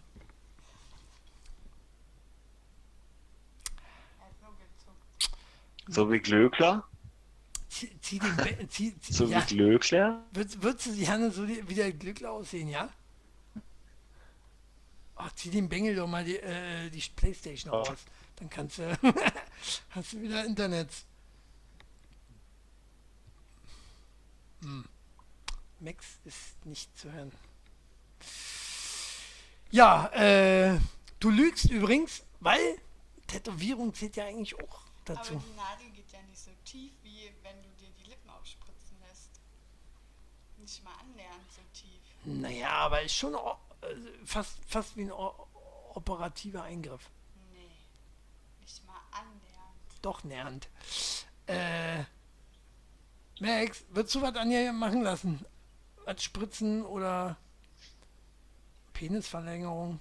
Er hat nur gezuckt. So wie Glöckler. Zieh, zieh den Be zieh, zieh, So ja. wie Glöckler. Würdest, würdest du gerne so die, wie der Glückler aussehen, ja? Ach, zieh den Bengel doch mal die, äh, die Playstation Ja. raus. Dann kannst du, hast du wieder Internet. Hm. Max ist nicht zu hören. Ja, äh, du lügst übrigens, weil Tätowierung zählt ja eigentlich auch Aber dazu. die Nadel geht ja nicht so tief, wie wenn du dir die Lippen aufspritzen lässt. Nicht mal annähernd so tief. Naja, aber ist schon äh, fast, fast wie ein operativer Eingriff. Nee, nicht mal annähernd. Doch nähernd. Äh, Max, würdest du was an dir machen lassen? Was spritzen oder Penisverlängerung?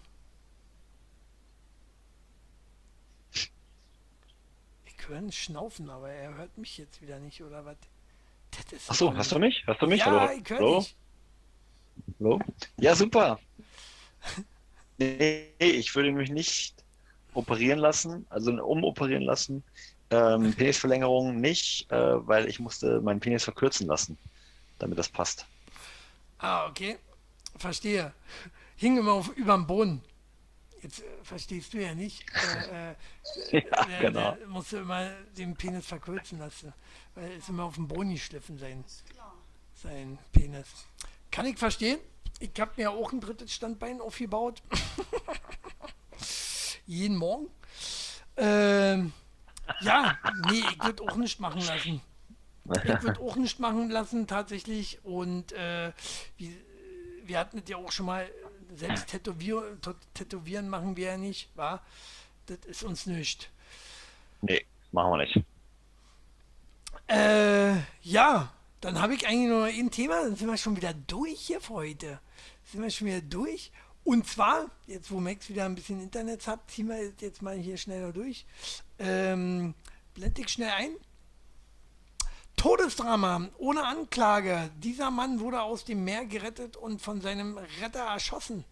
Ich höre ihn schnaufen, aber er hört mich jetzt wieder nicht, oder was? Das Achso, hast du mich? Hast du mich? Ja, Hallo? ich Hallo? Hallo? Ja, super. Nee, ich würde mich nicht operieren lassen, also umoperieren lassen. Ähm, Penisverlängerung nicht, äh, weil ich musste meinen Penis verkürzen lassen. damit das passt. Ah, okay. Verstehe. Hing immer auf überm Boden. Jetzt äh, verstehst du ja nicht. Äh, äh, Ja, der, genau. der musste immer den Penis verkürzen lassen. Weil er ist immer auf dem Boden geschliffen, sein, sein Penis. Kann ich verstehen. Ich habe mir auch ein drittes Standbein aufgebaut. Jeden Morgen. Ähm, ja, nee, ich würde auch nicht machen lassen. Ich würde auch nicht machen lassen, tatsächlich. Und äh, wir, wir hatten es ja auch schon mal, selbst Tätowier, Tä- Tätowieren machen wir ja nicht, wa? Das ist uns nicht. Nee, machen wir nicht. Äh, ja, dann habe ich eigentlich nur noch ein Thema, dann sind wir schon wieder durch hier für heute. Sind wir schon wieder durch. Und zwar, jetzt wo Max wieder ein bisschen Internet hat, ziehen wir jetzt mal hier schneller durch. Ähm, blende ich schnell ein. Todesdrama ohne Anklage. Dieser Mann wurde aus dem Meer gerettet und von seinem Retter erschossen.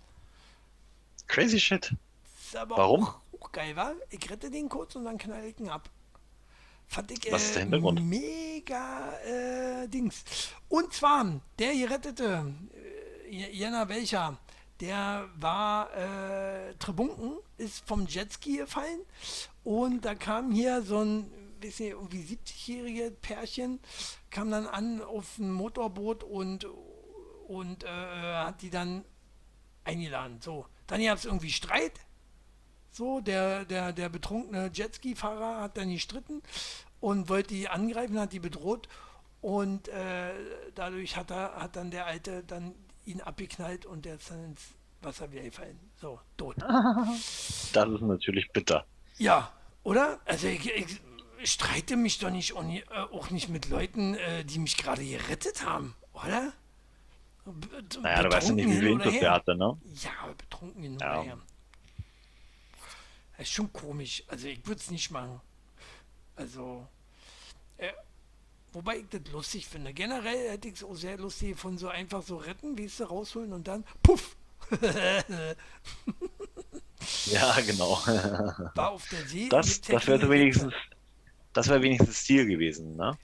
Crazy shit. Ist aber Warum? Auch, auch geil, war? Ich rette den kurz und dann knall ich ihn ab. Fand ich Was ist der äh, Hintergrund? mega äh, Dings. Und zwar, der gerettete, äh, Jena welcher, der war äh, Trebunken, ist vom Jetski gefallen und da kam hier so ein bisschen irgendwie 70-jährige Pärchen, kam dann an auf ein Motorboot und, und äh, hat die dann eingeladen. So, dann gab es irgendwie Streit. So, der, der, der betrunkene Jetski-Fahrer hat dann gestritten und wollte die angreifen, hat die bedroht und äh, dadurch hat, er, hat dann der Alte dann ihn abgeknallt und der ist dann ins Wasser wieder gefallen. So, tot. Das ist natürlich bitter. Ja, oder? Also ich, ich streite mich doch nicht, auch äh, nicht mit Leuten, äh, die mich gerade gerettet haben, oder? B- Naja, du weißt ja nicht, wie her. der hatte, ne? Ja, aber betrunken hin Ja. her. Das ist schon komisch. Also ich würde es nicht machen. Also, äh, wobei ich das lustig finde. Generell hätte ich es auch sehr lustig von so einfach so retten, wie es du rausholen und dann puff. Ja, genau. War auf der See. Das, das wäre wenigstens, das wäre wenigstens Stil gewesen, ne?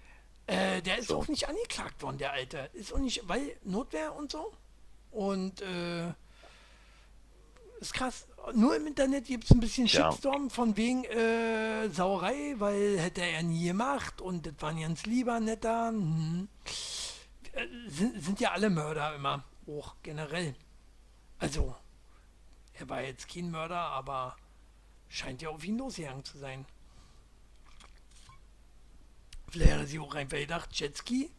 Äh, der ist So. auch nicht angeklagt worden, der Alte. Ist auch nicht, weil Notwehr und so. Und äh, ist krass. Nur im Internet gibt es ein bisschen Tja. Shitstorm von wegen äh, Sauerei, weil hätte er nie gemacht und das war ein ganz lieber, netter. Hm. Äh, sind, sind ja alle Mörder immer, auch generell. Also, er war jetzt kein Mörder, aber scheint ja auf ihn losgegangen zu sein. Er sich auch einfach gedacht, Jetski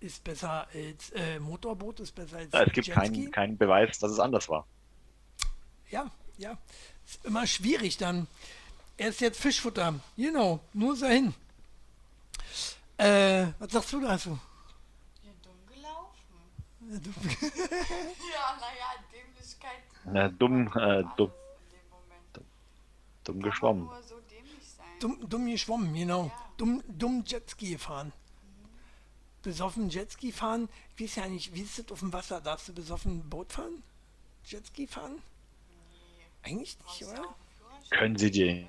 ist besser als äh, Motorboot, ist besser als Ja, es gibt keinen keinen Beweis, dass es anders war. Ja, ja. Ist immer schwierig dann. Er ist jetzt Fischfutter. Genau, nur so hin. Äh, was sagst du dazu? Ja, dumm gelaufen. Ja, du- Ja, naja, Dämlichkeit. Na, dumm, äh, dumm, Moment. dumm geschwommen. so. Dumm, dumm geschwommen, genau. Ja. Dumm, dumm Jetski gefahren. Besoffen Jetski fahren. Ich weiß ja nicht, wie ist das auf dem Wasser? Darfst du besoffen Boot fahren? Jetski fahren? Nee, Eigentlich nicht, oder? Können Sie dir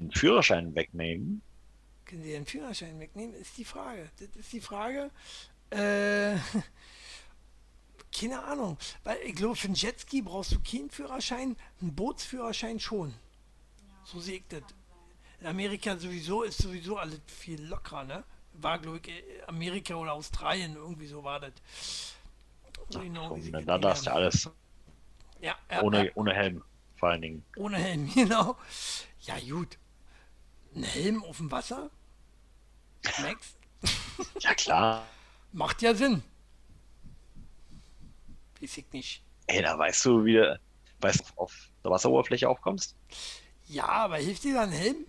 den Führerschein wegnehmen? Können Sie den Führerschein wegnehmen? Ist die Frage. Das ist die Frage. Äh, keine Ahnung. Weil ich glaube, für einen Jetski brauchst du keinen Führerschein, einen Bootsführerschein schon. So sehe ich das. In Amerika sowieso ist sowieso alles viel lockerer, ne? War, glaube ich, äh, Amerika oder Australien, irgendwie so war das. Genau, wie sie Da, darfst du alles ja, ja, ohne, ja, ohne Helm, vor allen Dingen. ohne Helm, genau. Ja, gut. Ein Helm auf dem Wasser? Max? Ja klar. Macht ja Sinn. Weiß ich nicht. Ey, da weißt du, wie du weißt, auf der Wasseroberfläche aufkommst. Ja, aber hilft dir dann ein Helm?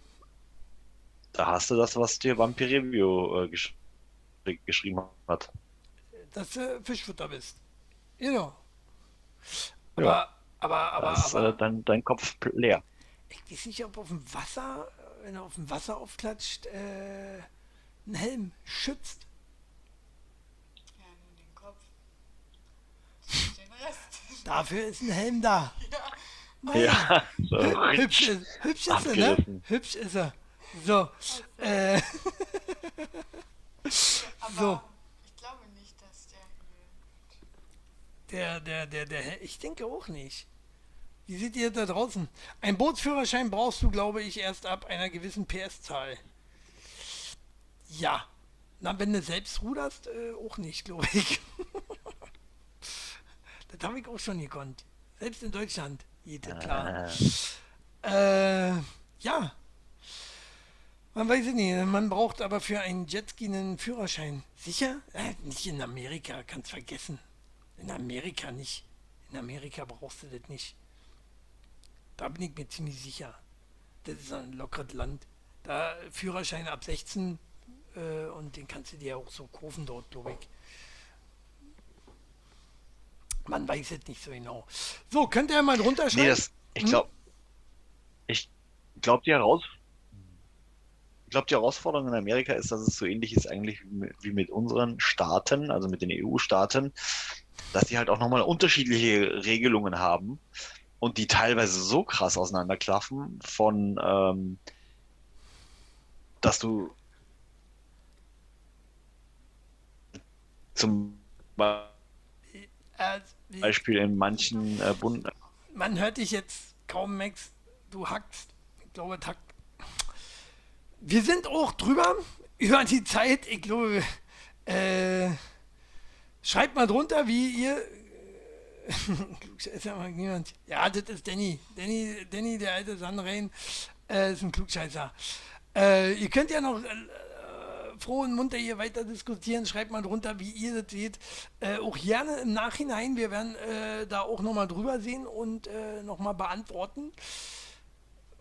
Da hast du das, was dir Vampirevio äh, gesch geschrieben hat. Dass du Fischfutter bist. Genau. Ja. Aber, aber, aber, Da ist aber äh, dein, dein Kopf leer. ich weiß nicht, ob auf dem Wasser, wenn er auf dem Wasser aufklatscht, äh, ein Helm schützt. Ja, nur den Kopf. Den Rest. Dafür ist ein Helm da. ja. Naja, Ja, so hübsch hübsch ist er, ne? Hübsch ist er. So, äh, Aber So. ich glaube nicht, dass der Der, der, der, der, ich denke auch nicht. Wie seht ihr da draußen? Ein Bootsführerschein brauchst du, glaube ich, erst ab einer gewissen PS-Zahl. Ja. Na, wenn du selbst ruderst, äh, auch nicht, glaube ich. das habe ich auch schon gekonnt. Selbst in Deutschland. Jede, klar. Äh, ja. Man weiß es nicht. Man braucht aber für einen Jetski einen Führerschein. Sicher? Äh, nicht in Amerika, kannst vergessen. In Amerika nicht. In Amerika brauchst du das nicht. Da bin ich mir ziemlich sicher. Das ist ein lockeres Land. Da Führerschein ab 16 äh, und den kannst du dir auch so kaufen dort, glaube ich. Man weiß es nicht so genau. So, könnt ihr mal drunter schreiben? Nee, das, ich Hm? glaube, ich glaube, die, Heraus ich glaub, die Herausforderung in Amerika ist, dass es so ähnlich ist eigentlich wie mit, unseren Staaten, also mit den EU-Staaten, dass die halt auch nochmal unterschiedliche Regelungen haben und die teilweise so krass auseinanderklaffen von, ähm, dass du zum Äh, Beispiel in manchen äh, Bund man hört dich jetzt kaum, Max. Du hackst. Ich glaube, Takt. Wir sind auch drüber über die Zeit. Ich glaube, äh, schreibt mal drunter, wie ihr. Klugscheißer mag niemand. Ja, das ist Danny. Danny, Danny der alte Sanrein, äh, ist ein Klugscheißer. Äh, ihr könnt ja noch äh, froh und munter hier weiter diskutieren. Schreibt mal drunter, wie ihr das seht. Äh, auch gerne im Nachhinein. Wir werden äh, da auch nochmal drüber sehen und äh, nochmal beantworten.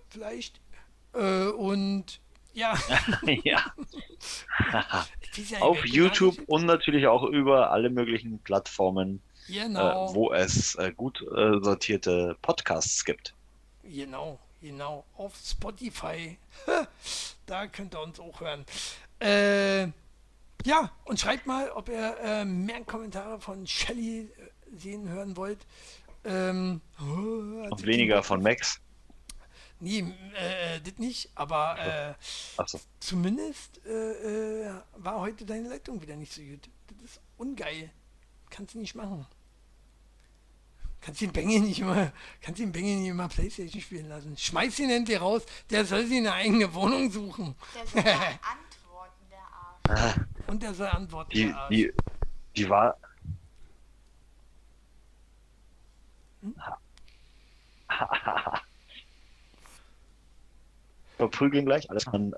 Vielleicht. Äh, und ja, ja. auf wer YouTube und natürlich auch über alle möglichen Plattformen, Genau, äh, wo es äh, gut äh, sortierte Podcasts gibt. genau, genau. Auf Spotify. da könnt ihr uns auch hören. Äh, ja, und schreibt mal, ob ihr äh, mehr Kommentare von Shelly äh, sehen hören wollt. Ähm, oh, Und weniger von Max. Nee, äh, das nicht, aber äh, Achso. zumindest äh, äh, war heute deine Leitung wieder nicht so gut. Das ist ungeil. Kannst du nicht machen. Kannst den Bengel nicht immer, kannst den Bengel nicht immer Playstation spielen lassen. Schmeiß ihn endlich raus, der soll sich eine eigene Wohnung suchen. Der soll antworten, der Arsch. Und der soll antworten. Die, der Arsch. die, die war. Verprügeln gleich, alles an.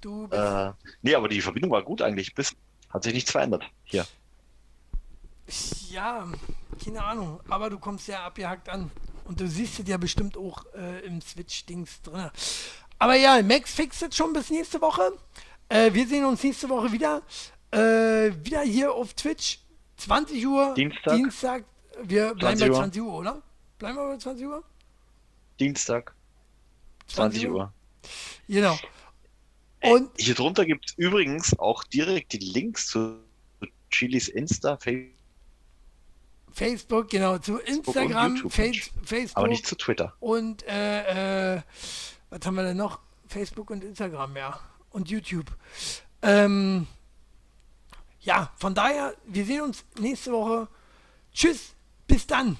du bist, Äh, nee, aber die Verbindung war gut eigentlich. Bis, hat sich nichts verändert. Hier. ja, keine Ahnung, aber du kommst ja abgehackt an. Und du siehst es ja bestimmt auch äh, im Switch-Dings drin. Aber ja, Max fixt es schon bis nächste Woche. Äh, wir sehen uns nächste Woche wieder. Äh, wieder hier auf Twitch. 20 Uhr. Dienstag. Dienstag. Wir bleiben 20 bei Uhr. 20 Uhr, oder? Bleiben wir bei 20 Uhr? Dienstag, 20 Uhr. Genau. Und Hier drunter gibt es übrigens auch direkt die Links zu Chilis Insta, Facebook, Facebook, genau, zu Instagram, YouTube. Face, Facebook. aber nicht zu Twitter. Und äh, äh, was haben wir denn noch? Facebook und Instagram, ja. Und YouTube. Ähm, ja, von daher, wir sehen uns nächste Woche. Tschüss, bis dann.